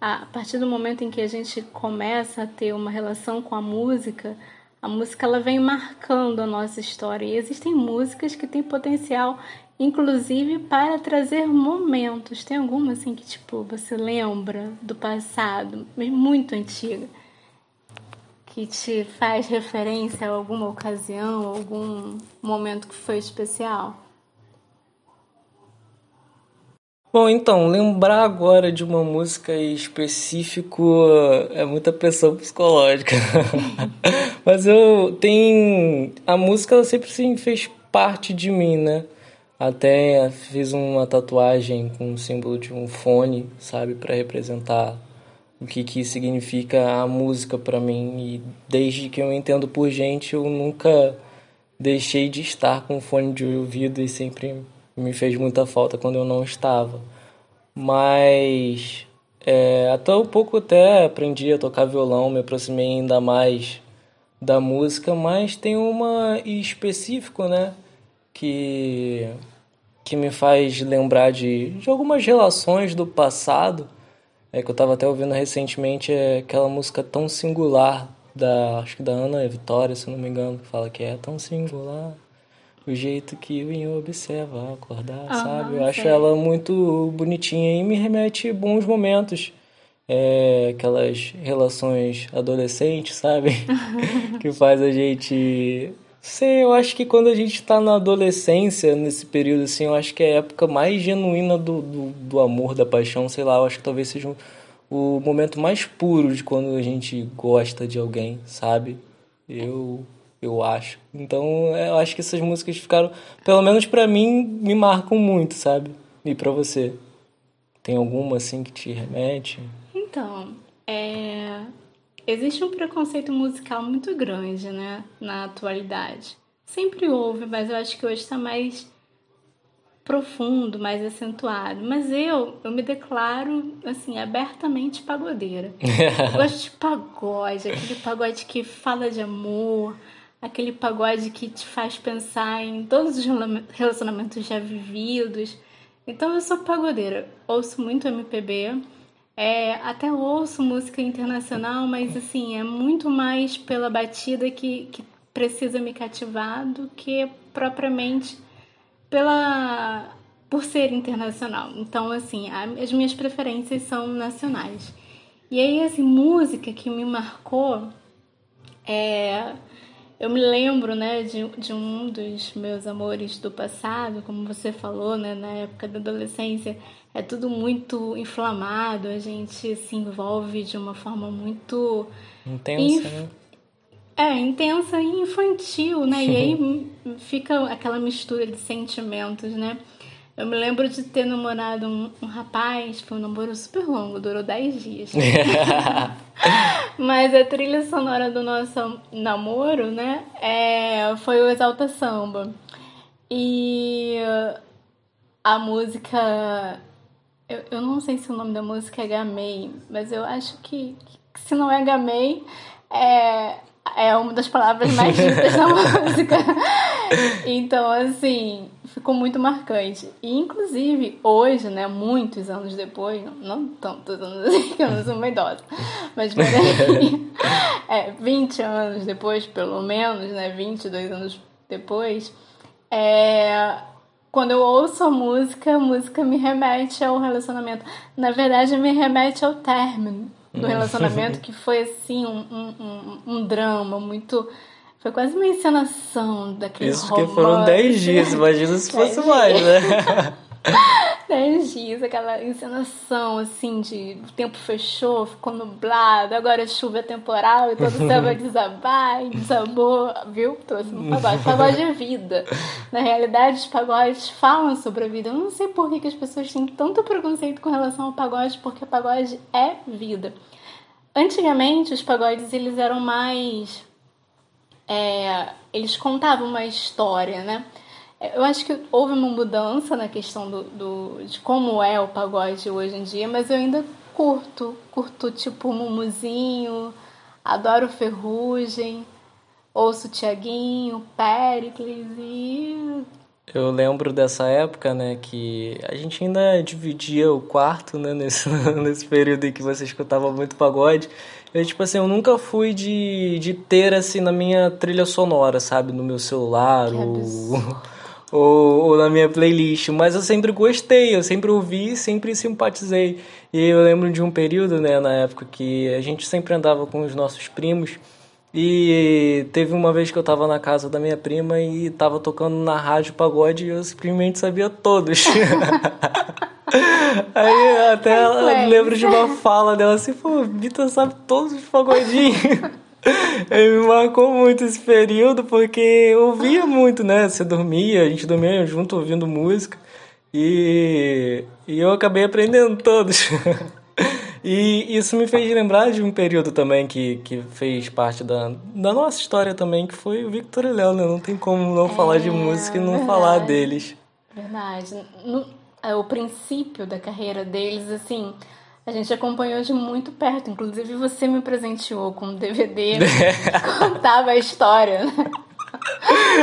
a partir do momento em que a gente começa a ter uma relação com a música, a música ela vem marcando a nossa história. E existem músicas que têm potencial, inclusive, para trazer momentos. Tem alguma assim que tipo você lembra do passado, muito antiga, que te faz referência a alguma ocasião, algum momento que foi especial? Bom, então, lembrar agora de uma música específico é muita pressão psicológica. Mas eu tenho. A música ela sempre sim, fez parte de mim, né? Até fiz uma tatuagem com o símbolo de um fone, sabe? para representar o que, que significa a música para mim. E desde que eu entendo por gente, eu nunca deixei de estar com fone de ouvido e sempre me fez muita falta quando eu não estava. Mas é, até um pouco até aprendi a tocar violão, me aproximei ainda mais da música, mas tem uma específico, né, que que me faz lembrar de, de algumas relações do passado. É que eu estava até ouvindo recentemente é aquela música tão singular da acho que da Ana Vitória, se não me engano, que fala que é tão singular o jeito que o observa acordar, ah, sabe? Eu acho ela muito bonitinha e me remete bons momentos. É, aquelas relações adolescentes, sabe? que faz a gente. Sei, eu acho que quando a gente está na adolescência, nesse período assim, eu acho que é a época mais genuína do, do, do amor, da paixão, sei lá, eu acho que talvez seja o momento mais puro de quando a gente gosta de alguém, sabe? Eu eu acho. Então, eu acho que essas músicas ficaram, pelo menos para mim, me marcam muito, sabe? E para você? Tem alguma assim que te remete? Então, é... existe um preconceito musical muito grande, né, na atualidade. Sempre houve, mas eu acho que hoje está mais profundo, mais acentuado. Mas eu, eu me declaro, assim, abertamente pagodeira. eu gosto de pagode, aquele pagode que fala de amor, aquele pagode que te faz pensar em todos os relacionamentos já vividos. Então eu sou pagodeira, ouço muito MPB, é, até ouço música internacional, mas assim, é muito mais pela batida que, que precisa me cativar do que propriamente pela por ser internacional. Então, assim, as minhas preferências são nacionais. E aí, assim, música que me marcou É, eu me lembro, né, de, de um dos meus amores do passado, como você falou, né, na época da adolescência, é tudo muito inflamado, a gente se envolve de uma forma muito intensa, inf... né? É, intensa e infantil, né? E aí fica aquela mistura de sentimentos, né? Eu me lembro de ter namorado um, um rapaz, foi um namoro super longo, durou 10 dias. Mas a trilha sonora do nosso namoro, né, é, foi o Exalta Samba. E a música. Eu, eu não sei se o nome da música é Gamei, mas eu acho que, que se não é Gamei, é, é uma das palavras mais ditas da música. Então, assim, ficou muito marcante. E, inclusive, hoje, né, muitos anos depois, não, não tantos anos assim, que eu não sou uma idosa, mas peraí, é, 20 anos depois, pelo menos, né, 22 anos depois, é, quando eu ouço a música, a música me remete ao relacionamento. Na verdade, me remete ao término do relacionamento, que foi assim um, um, um drama muito. Foi quase uma encenação daquele Isso porque foram 10 dias, imagina se fosse mais, né? 10 dias, aquela encenação assim de o tempo fechou, ficou nublado, agora a chuva é temporal e todo o céu vai desabar e desabou, viu? Trouxe um pagode. Pagode é vida. Na realidade, os pagodes falam sobre a vida. Eu não sei por que, que as pessoas têm tanto preconceito com relação ao pagode, porque pagode é vida. Antigamente, os pagodes eles eram mais. É, eles contavam uma história, né? Eu acho que houve uma mudança na questão do, do, de como é o pagode hoje em dia, mas eu ainda curto. Curto tipo Mumuzinho, adoro Ferrugem, ouço Tiaguinho, Pericles e. Eu lembro dessa época, né, que a gente ainda dividia o quarto, né, nesse, nesse período em que você escutava muito pagode. Eu, tipo assim, eu nunca fui de, de ter, assim, na minha trilha sonora, sabe, no meu celular, ou ou, ou, na minha playlist, mas eu sempre gostei, eu sempre ouvi, sempre simpatizei. E eu lembro de um período, né, na época que a gente sempre andava com os nossos primos e teve uma vez que eu tava na casa da minha prima e tava tocando na rádio pagode e eu simplesmente sabia todos. Aí até ela, lembro de uma fala dela assim, pô, Vitor sabe todos os pagodinhos. Ele me marcou muito esse período porque eu ouvia muito, né? Você dormia, a gente dormia junto ouvindo música e, e eu acabei aprendendo todos. e isso me fez lembrar de um período também que, que fez parte da, da nossa história também, que foi o Victor e Léo, né? Não tem como não é, falar de música e não verdade, falar deles. Verdade. É, o princípio da carreira deles, assim a gente acompanhou de muito perto. Inclusive, você me presenteou com um DVD que contava a história. Né?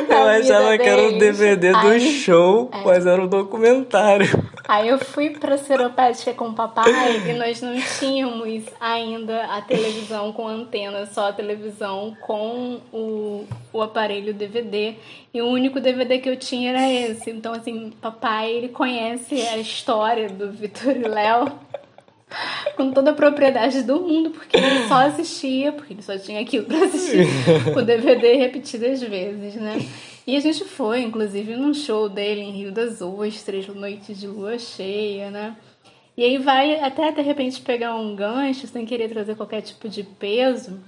Eu achava que era um DVD do Aí, show, é. mas era um documentário. Aí eu fui pra Seropédica com o papai e nós não tínhamos ainda a televisão com antena, só a televisão com o, o aparelho DVD. E o único DVD que eu tinha era esse. Então, assim, papai, ele conhece a história do Vitor e Léo com toda a propriedade do mundo, porque ele só assistia, porque ele só tinha aquilo para assistir o DVD repetidas vezes, né? E a gente foi, inclusive, num show dele em Rio das Ostras, Noites de Lua Cheia, né? E aí vai até de repente pegar um gancho, sem querer trazer qualquer tipo de peso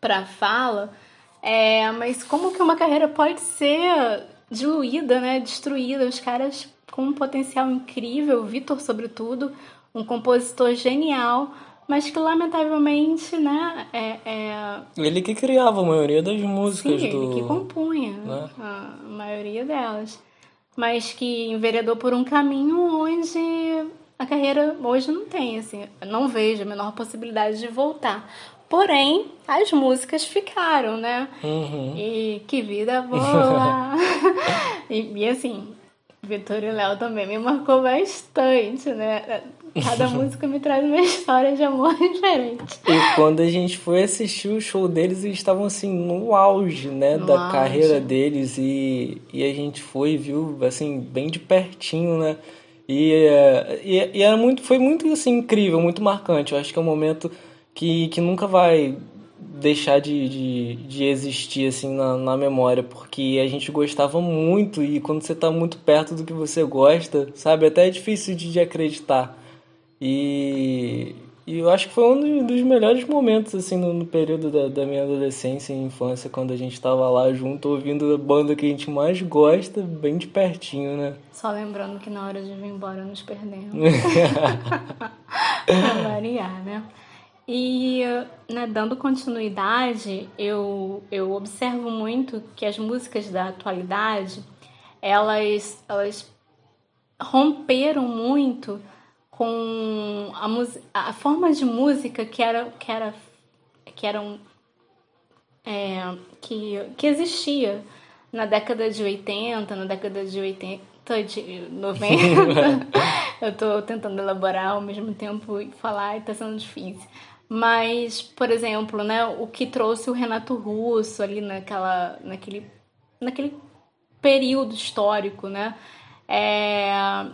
para fala, é, mas como que uma carreira pode ser diluída, né? Destruída, os caras com um potencial incrível, o Vitor sobretudo, um compositor genial, mas que lamentavelmente, né, é, é... Ele que criava a maioria das músicas Sim, do... ele que compunha né? a maioria delas, mas que enveredou por um caminho onde a carreira hoje não tem, assim, não vejo a menor possibilidade de voltar. Porém, as músicas ficaram, né? Uhum. E que vida boa! e, e assim, Vitor e Léo também me marcou bastante, né? Cada música me traz uma história de amor diferente. E quando a gente foi assistir o show deles, eles estavam assim no auge, né, no da auge. carreira deles e, e a gente foi e viu assim bem de pertinho, né? E, e, e, era muito, foi muito assim incrível, muito marcante. Eu acho que é um momento que, que nunca vai deixar de, de, de existir assim na, na memória, porque a gente gostava muito e quando você está muito perto do que você gosta, sabe, até é difícil de, de acreditar. E, e eu acho que foi um dos melhores momentos, assim, no, no período da, da, minha adolescência e infância, quando a gente tava lá junto, ouvindo a banda que a gente mais gosta, bem de pertinho, né? Só lembrando que na hora de vir embora nos perdemos. pra variar, né? E, né, dando continuidade, eu, eu observo muito que as músicas da atualidade, elas, elas romperam muito com a, a forma de música que era que era que eram é, que, que existia na década de 80, na década de 80, de 90. Eu estou tentando elaborar ao mesmo tempo e falar e está sendo difícil. Mas, por exemplo, né, o que trouxe o Renato Russo ali naquela, naquele, naquele período histórico, né? É,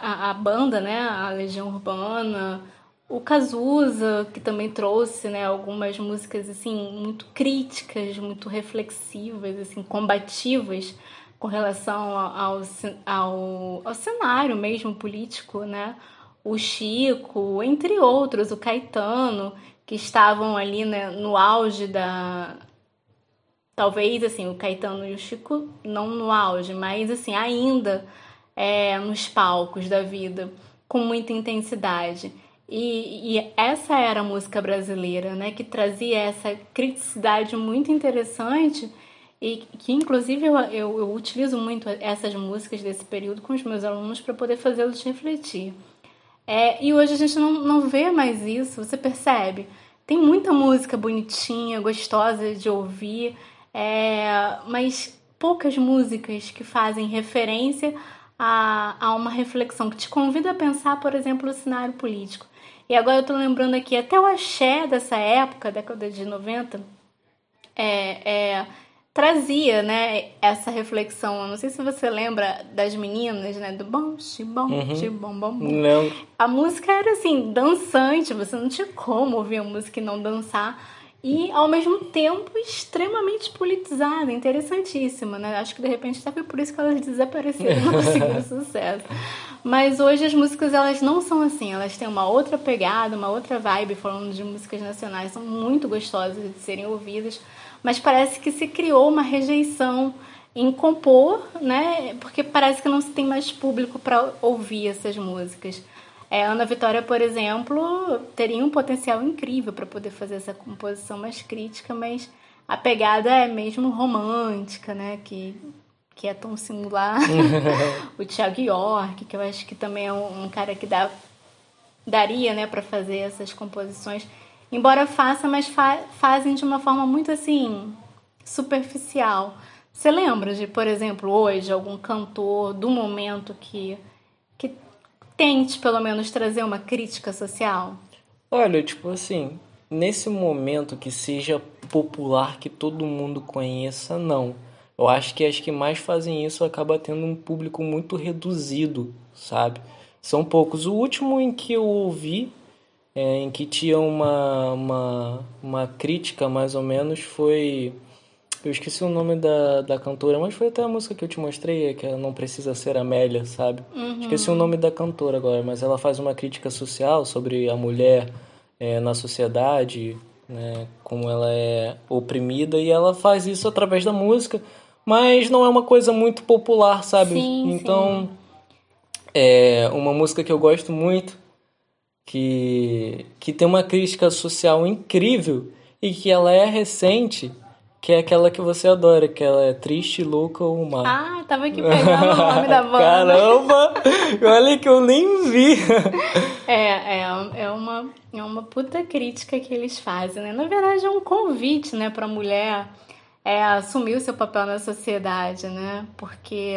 a, a, banda, né, a Legião Urbana, o Cazuza, que também trouxe, né, algumas músicas assim muito críticas, muito reflexivas, assim, combativas com relação ao, ao, ao cenário mesmo político, né? O Chico, entre outros, o Caetano, que estavam ali né, no auge da, talvez assim o Caetano e o Chico não no auge, mas assim ainda é, nos palcos da vida com muita intensidade. E, e, essa era a música brasileira, né, que trazia essa criticidade muito interessante e que, inclusive, eu, eu, eu utilizo muito essas músicas desse período com os meus alunos para poder fazê-los refletir. É, e hoje a gente não, não vê mais isso, você percebe? Tem muita música bonitinha, gostosa de ouvir, é, mas poucas músicas que fazem referência a, a uma reflexão que te convida a pensar, por exemplo, o cenário político. E agora eu tô lembrando aqui, até o axé dessa época, década de 90, é, é, trazia, né, essa reflexão. Eu não sei se você lembra das meninas, né, do bom, xibom, uhum. xibom, bom, bom. Lembro. A música era assim, dançante, você não tinha como ouvir a música e não dançar e ao mesmo tempo extremamente politizada, interessantíssima, né? Acho que de repente até foi por isso que elas desapareceram não conseguiram sucesso. Mas hoje as músicas elas não são assim, elas têm uma outra pegada, uma outra vibe, falando de músicas nacionais, são muito gostosas de serem ouvidas, mas parece que se criou uma rejeição em compor, né? Porque parece que não se tem mais público para ouvir essas músicas. É, Ana Vitória, por exemplo, teria um potencial incrível para poder fazer essa composição mais crítica, mas a pegada é mesmo romântica, né? Que, que é tão singular. o Thiago York, que eu acho que também é um, um cara que dá, daria né, para fazer essas composições. Embora faça, mas fa fazem de uma forma muito assim superficial. Você lembra de, por exemplo, hoje, algum cantor do momento que tente pelo menos trazer uma crítica social? Olha, tipo assim, nesse momento que seja popular, que todo mundo conheça, não. Eu acho que as que mais fazem isso acaba tendo um público muito reduzido, sabe? São poucos. O último em que eu ouvi, é, em que tinha uma, uma, uma crítica mais ou menos, foi eu esqueci o nome da, da cantora, mas foi até a música que eu te mostrei, que ela não precisa ser Amélia, sabe? Uhum. Esqueci o nome da cantora agora, mas ela faz uma crítica social sobre a mulher é, na sociedade, né? Como ela é oprimida, e ela faz isso através da música, mas não é uma coisa muito popular, sabe? Sim, então, sim. é uma música que eu gosto muito, que, que tem uma crítica social incrível e que ela é recente que é aquela que você adora, que ela é triste, louca ou má. Ah, tava aqui pegando o nome da banda. Caramba! Olha que eu nem vi. É, é, é, uma, é uma puta crítica que eles fazem, né? Na verdade, é um convite, né, pra mulher é, assumir o seu papel na sociedade, né? Porque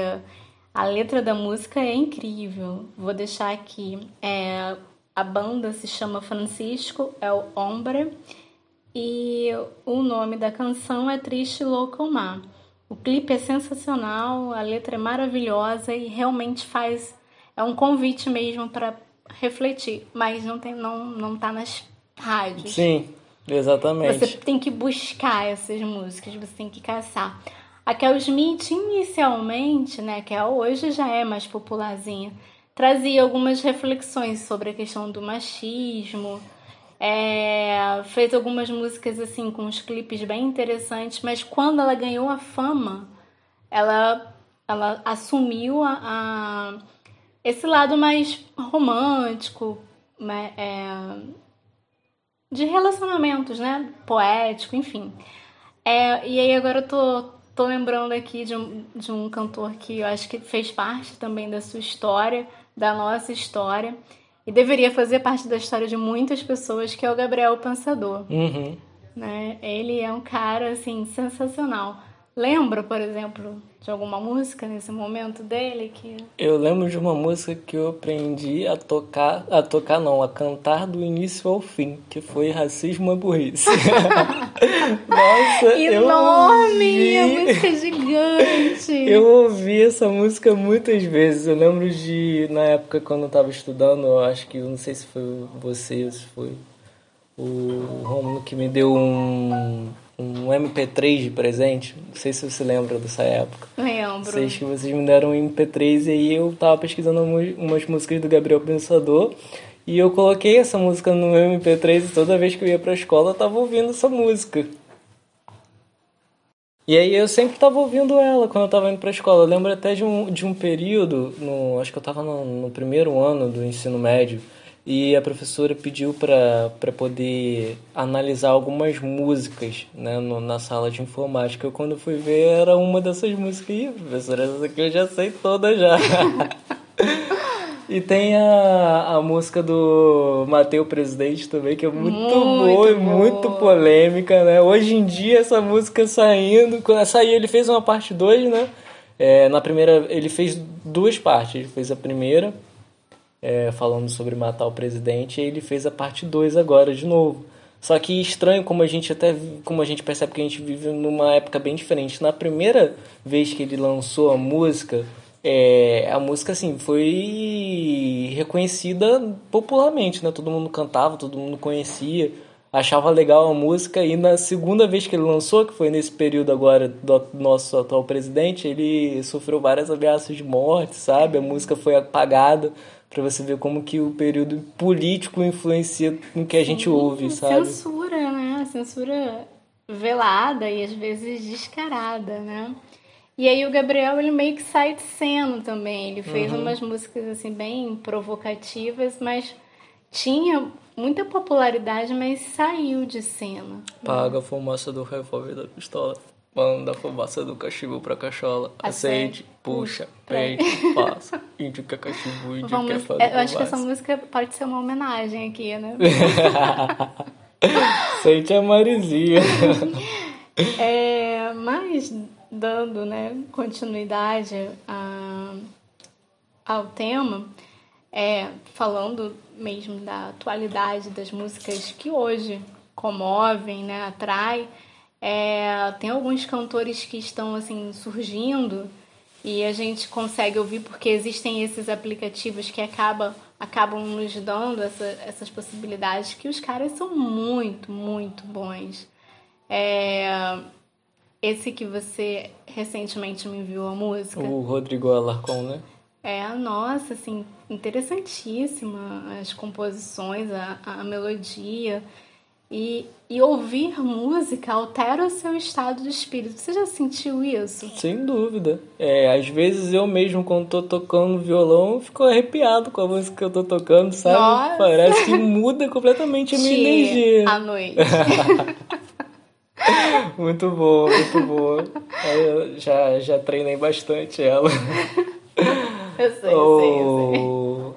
a letra da música é incrível. Vou deixar aqui. É, a banda se chama Francisco, é o Hombre. E o nome da canção é Triste Louco Mar. O clipe é sensacional, a letra é maravilhosa e realmente faz é um convite mesmo para refletir, mas não tem não não tá nas rádios. Sim. Exatamente. Você tem que buscar essas músicas, você tem que caçar. A Kel Smith, inicialmente, né, que hoje já é mais popularzinha, trazia algumas reflexões sobre a questão do machismo, é, fez algumas músicas assim com uns clipes bem interessantes, mas quando ela ganhou a fama, ela, ela assumiu a, a esse lado mais romântico, é, de relacionamentos, né? Poético, enfim. É, e aí agora eu tô, tô lembrando aqui de um, de um cantor que eu acho que fez parte também da sua história, da nossa história, e deveria fazer parte da história de muitas pessoas, que é o Gabriel Pensador. Uhum. Né? Ele é um cara, assim, sensacional. Lembra, por exemplo, de alguma música nesse momento dele que Eu lembro de uma música que eu aprendi a tocar, a tocar não, a cantar do início ao fim, que foi Racismo é Burrice. Nossa, enorme, eu a ouvi... música é gigante. Eu ouvi essa música muitas vezes. Eu lembro de na época quando eu tava estudando, eu acho que eu não sei se foi você, se foi o Romulo que me deu um um MP3 de presente. Não sei se você lembra dessa época. Lembro. Sei que vocês me deram um MP3 e aí eu tava pesquisando umas músicas do Gabriel Pensador. E eu coloquei essa música no meu MP3 e toda vez que eu ia pra escola eu tava ouvindo essa música. E aí eu sempre tava ouvindo ela quando eu tava indo pra escola. Eu lembro até de um, de um período, no, acho que eu tava no, no primeiro ano do ensino médio, e a professora pediu para poder analisar algumas músicas né, no, na sala de informática. Eu, quando fui ver, era uma dessas músicas. Ih, professora, essa aqui eu já sei toda já. e tem a, a música do Mateu Presidente também, que é muito, muito boa e muito polêmica, né? Hoje em dia, essa música saindo... Quando saiu, ele fez uma parte 2, né? É, na primeira, ele fez duas partes. Ele fez a primeira é, falando sobre matar o presidente, e ele fez a parte 2 agora de novo. Só que estranho como a gente até como a gente percebe que a gente vive numa época bem diferente. Na primeira vez que ele lançou a música, é, a música assim foi reconhecida popularmente, né? Todo mundo cantava, todo mundo conhecia, achava legal a música e na segunda vez que ele lançou, que foi nesse período agora do nosso atual presidente, ele sofreu várias ameaças de morte, sabe? A música foi apagada para você ver como que o período político influencia no que a gente ouve, sabe? Censura, né? Censura velada e às vezes descarada, né? E aí o Gabriel ele meio que sai de cena também. Ele fez uhum. umas músicas assim bem provocativas, mas tinha muita popularidade, mas saiu de cena. Paga a fumaça do revólver da pistola. Manda a fumaça do cachimbo pra cachola. Aceite, puxa, peite, passa. Índio quer cachimbo, índio Vamos, quer fazer Eu acho que essa música pode ser uma homenagem aqui, né? Sente a Marizinha. é, mas, dando né, continuidade a, ao tema, é, falando mesmo da atualidade das músicas que hoje comovem, né, atrai é, tem alguns cantores que estão assim surgindo e a gente consegue ouvir porque existem esses aplicativos que acaba, acabam nos dando essa, essas possibilidades que os caras são muito, muito bons. É, esse que você recentemente me enviou a música. O Rodrigo Alarcon, né? É, nossa, assim, interessantíssima as composições, a, a melodia. E, e ouvir música altera o seu estado de espírito. Você já sentiu isso? Sem dúvida. É, às vezes eu mesmo, quando tô tocando violão, fico arrepiado com a música que eu tô tocando, sabe? Nossa. Parece que muda completamente a minha energia. À noite. muito boa, muito boa. Eu já, já treinei bastante ela. Eu sei, eu sei, eu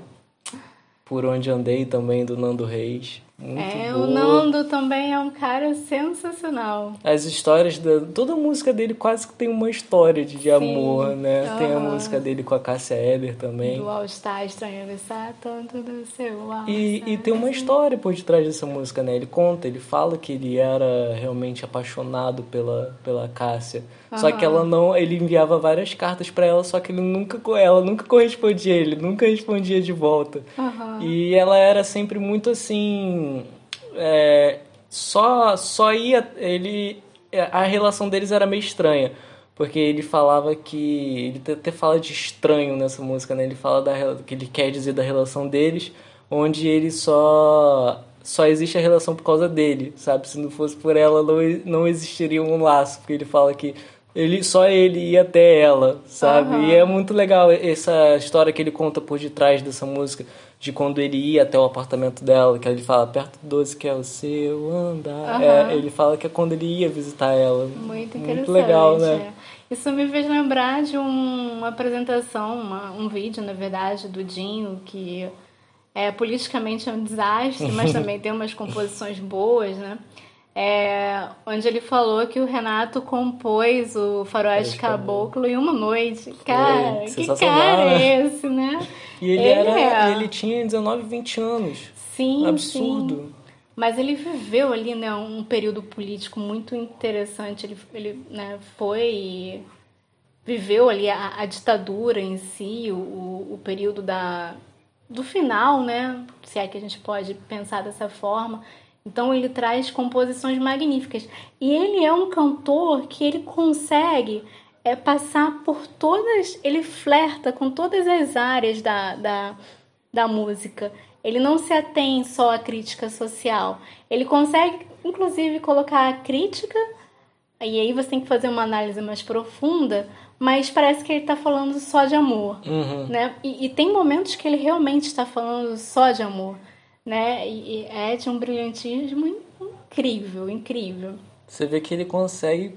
sei. Por onde andei também do Nando Reis. Muito é, boa. o Nando também é um cara sensacional. As histórias da. Toda a música dele quase que tem uma história de, de amor, né? Uhum. Tem a música dele com a Cássia Eller também. Do All Star Estranho Avisar, tanto do seu All e, e tem uma história por detrás dessa música, né? Ele conta, ele fala que ele era realmente apaixonado pela, pela Cássia. Uhum. Só que ela não. Ele enviava várias cartas para ela, só que ele nunca, ela nunca correspondia, ele nunca respondia de volta. Uhum. E ela era sempre muito assim é, só, só ia. Ele. A relação deles era meio estranha. Porque ele falava que. Ele até fala de estranho nessa música, né? Ele fala da, que ele quer dizer da relação deles, onde ele só. Só existe a relação por causa dele, sabe? Se não fosse por ela, não, não existiria um laço. Porque ele fala que ele só ele ia até ela, sabe? Uhum. E é muito legal essa história que ele conta por detrás dessa música, de quando ele ia até o apartamento dela, que ele fala perto do 12 que é o seu andar. Uhum. É, ele fala que é quando ele ia visitar ela. Muito interessante. Muito legal, né? É. Isso me fez lembrar de um, uma apresentação, uma, um vídeo, na verdade, do Dinho, que é politicamente é um desastre, mas também tem umas composições boas, né? É, onde ele falou que o Renato compôs o Faroeste Caboclo em uma noite. Cara, que cara é né? esse, né? E ele, ele, era, é. ele tinha 19, 20 anos. Sim, Absurdo. Sim. Mas ele viveu ali, né, um período político muito interessante. Ele, ele né, foi viveu ali a, a ditadura em si, o, o período da, do final, né? Se é que a gente pode pensar dessa forma. Então ele traz composições magníficas. E ele é um cantor que ele consegue é, passar por todas. Ele flerta com todas as áreas da, da, da música. Ele não se atém só à crítica social. Ele consegue, inclusive, colocar a crítica, e aí você tem que fazer uma análise mais profunda, mas parece que ele está falando só de amor. Uhum. Né? E, e, tem momentos que ele realmente está falando só de amor. Né? E, e é de um brilhantismo incrível, incrível. Você vê que ele consegue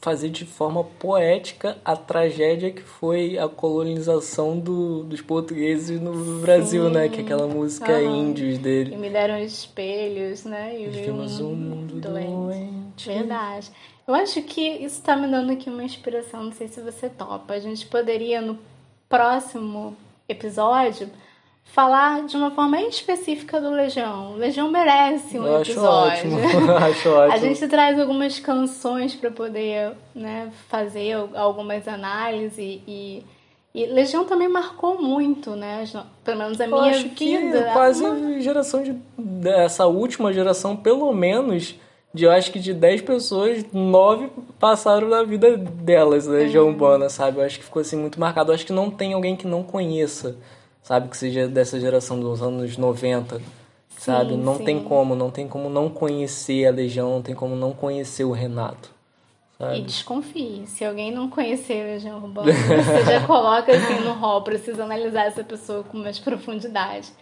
fazer de forma poética a tragédia que foi a colonização do, dos portugueses no Brasil, Sim. né? Que é aquela música uhum. índios dele. E me deram espelhos, né? E vimos um mundo doente. doente. Verdade. Eu acho que isso está me dando aqui uma inspiração, não sei se você topa. A gente poderia, no próximo episódio, falar de uma forma específica do Legião. O Legião merece um Eu episódio. Acho ótimo. acho ótimo. A gente traz algumas canções para poder né, fazer algumas análises e, e Legião também marcou muito, né? Pelo menos a minha Eu acho vida. Que quase uma... geração de essa última geração, pelo menos de eu acho que de 10 pessoas, 9 passaram na vida delas, né, Legião uhum. Sabe? Eu acho que ficou assim muito marcado. Eu acho que não tem alguém que não conheça sabe? Que seja dessa geração dos anos 90, sabe? Sim, não sim. tem como, não tem como não conhecer a Legião, não tem como não conhecer o Renato. Sabe? E desconfie, se alguém não conhecer a Legião Urbana, você já coloca assim no rol, precisa analisar essa pessoa com mais profundidade.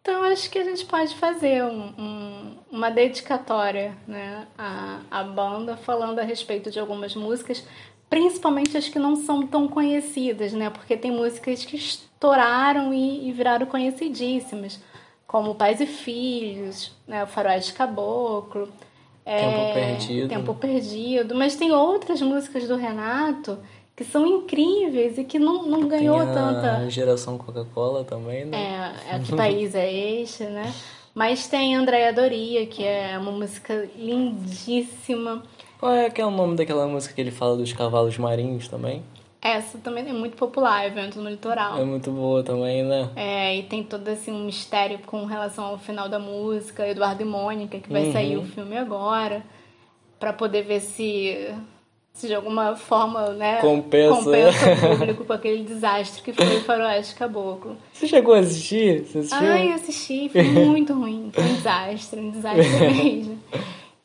Então, acho que a gente pode fazer um, um, uma dedicatória né, à, à banda, falando a respeito de algumas músicas, principalmente as que não são tão conhecidas, né? Porque tem músicas que estouraram e, e viraram conhecidíssimas, como Pais e Filhos, né? O Faroeste Caboclo, é, Tempo Perdido. Tempo Perdido. Mas tem outras músicas do Renato que são incríveis e que não, não ganhou tem a tanta. Geração Coca-Cola também, né? É, é que país é este, né? Mas tem Andréia Doria, que é uma música lindíssima. Qual é que é o nome daquela música que ele fala dos cavalos marinhos também? Essa também é muito popular, evento no litoral. É muito boa também, né? É, e tem todo assim um mistério com relação ao final da música, Eduardo e Mônica, que vai uhum. sair o filme agora, para poder ver se se de alguma forma, né, compensa, compensa o público com aquele desastre que foi o Faroeste Caboclo. Você chegou a assistir? Você assistiu? Ai, assisti, foi muito ruim, foi um desastre, um desastre mesmo.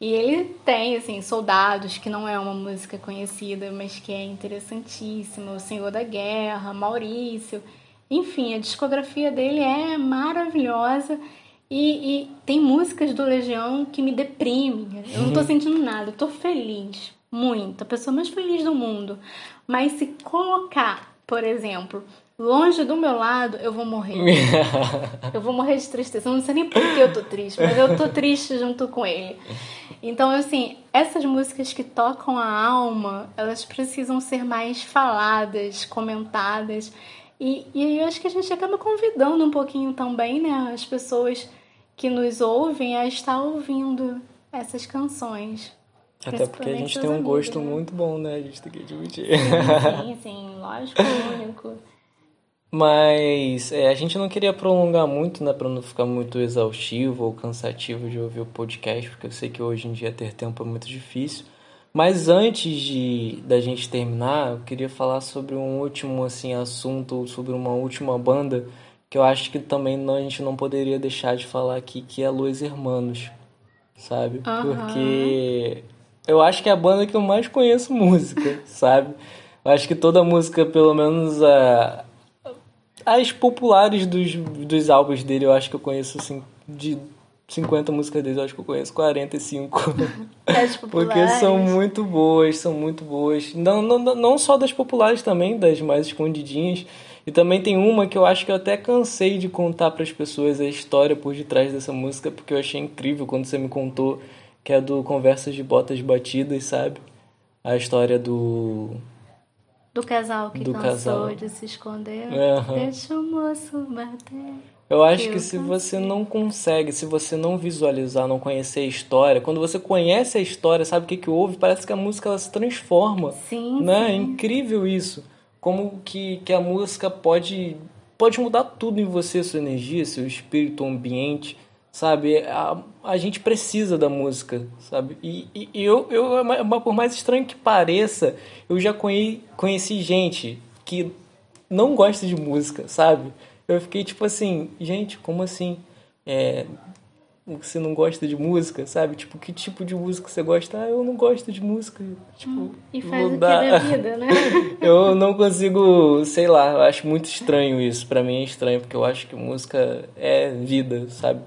E ele tem, assim, Soldados, que não é uma música conhecida, mas que é interessantíssima. O Senhor da Guerra, Maurício. Enfim, a discografia dele é maravilhosa. E, e tem músicas do Legião que me deprimem. Eu não tô uhum. sentindo nada, eu tô feliz. Muito. A pessoa mais feliz do mundo. Mas se colocar, por exemplo, longe do meu lado, eu vou morrer. eu vou morrer de tristeza. Eu não sei nem por que eu tô triste, mas eu tô triste junto com ele. Então, assim, essas músicas que tocam a alma, elas precisam ser mais faladas, comentadas. E, e eu acho que a gente acaba convidando um pouquinho também, né, as pessoas que nos ouvem a estar ouvindo essas canções. Até porque a gente tem um amigos, gosto né? muito bom, né? A gente tem que admitir. Sim, sim, sim lógico, único. Mas é, a gente não queria prolongar muito, né, para não ficar muito exaustivo ou cansativo de ouvir o podcast, porque eu sei que hoje em dia ter tempo é muito difícil. Mas antes de da gente terminar, eu queria falar sobre um último assim assunto, sobre uma última banda que eu acho que também não, a gente não poderia deixar de falar aqui, que é Los Hermanos, sabe? Aham. Porque eu acho que é a banda que eu mais conheço música, sabe? Eu acho que toda música, pelo menos a, as populares dos, dos álbuns dele, eu acho que eu conheço assim, de 50 músicas dele, eu acho que eu conheço 45. As Porque populares. são muito boas, são muito boas. Não, não, não só das populares também, das mais escondidinhas. E também tem uma que eu acho que eu até cansei de contar para as pessoas a história por detrás dessa música, porque eu achei incrível quando você me contou, que é do Conversas de Botas Batidas, sabe? A história do. Do casal que Do cansou casal. de se esconder. Aham. Deixa o moço bater. Eu acho Eu que se você não consegue, se você não visualizar, não conhecer a história, quando você conhece a história, sabe o que que houve, parece que a música ela se transforma. Sim, né? É sim. incrível isso. Como que, que a música pode pode mudar tudo em você, sua energia, seu espírito, o ambiente, sabe? A, a gente precisa da música, sabe? E, e eu, eu, mas por mais estranho que pareça, eu já conhe, conheci gente que não gosta de música, sabe? Eu fiquei tipo assim, gente, como assim? É, você não gosta de música, sabe? Tipo, que tipo de música você gosta? Ah, eu não gosto de música. Tipo, E faz não o que dá. da vida, né? Eu não consigo, sei lá, eu acho muito estranho isso. Pra mim é estranho, porque eu acho que música é vida, sabe?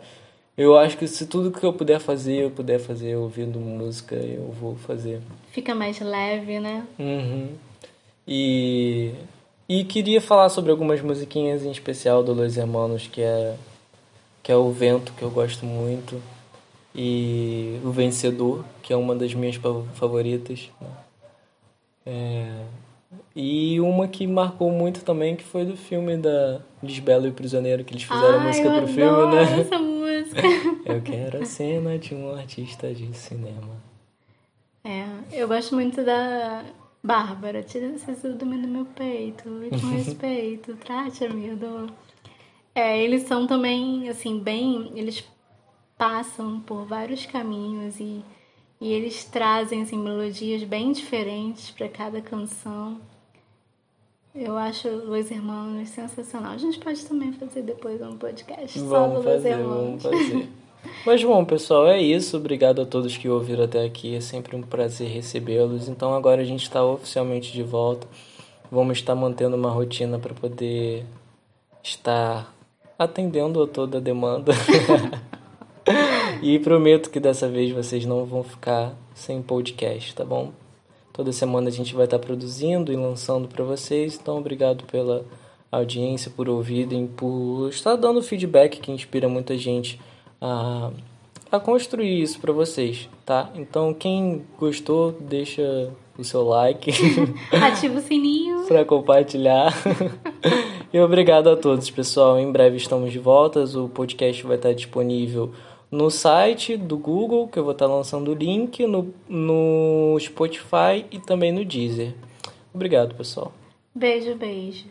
Eu acho que se tudo que eu puder fazer, eu puder fazer ouvindo música, eu vou fazer. Fica mais leve, né? Uhum. E, e queria falar sobre algumas musiquinhas em especial do Los Hermanos, que é, que é o Vento, que eu gosto muito, e o Vencedor, que é uma das minhas fa- favoritas. né? É, e uma que marcou muito também, que foi do filme da Lisbela e o Prisioneiro, que eles fizeram a Ai, música eu pro filme, né? essa música. Eu quero a cena de um artista de cinema. É, eu gosto muito da Bárbara. Tira esse ciúme do meu peito, e com respeito, trate a minha dor. É, eles são também, assim, bem. Eles passam por vários caminhos e, e eles trazem, assim, melodias bem diferentes para cada canção. Eu acho Los Hermanos sensacional. A gente pode também fazer depois um podcast só Vamos do Los fazer, Hermanos. vamos fazer. Mas bom, pessoal, é isso. Obrigado a todos que ouviram até aqui. É sempre um prazer recebê-los. Então agora a gente está oficialmente de volta. Vamos estar mantendo uma rotina para poder estar atendendo a toda a demanda. e prometo que dessa vez vocês não vão ficar sem podcast, tá bom? Toda semana a gente vai estar produzindo e lançando para vocês. Então obrigado pela audiência, por ouvirem, por estar dando feedback que inspira muita gente a, a construir isso para vocês, tá? Então quem gostou, deixa o seu like Ativa o sininho. para compartilhar. e obrigado a todos, pessoal. Em breve estamos de volta. O podcast vai estar disponível no site do Google, que eu vou estar lançando o link, no, no Spotify e também no Deezer. Obrigado, pessoal. Beijo, beijo.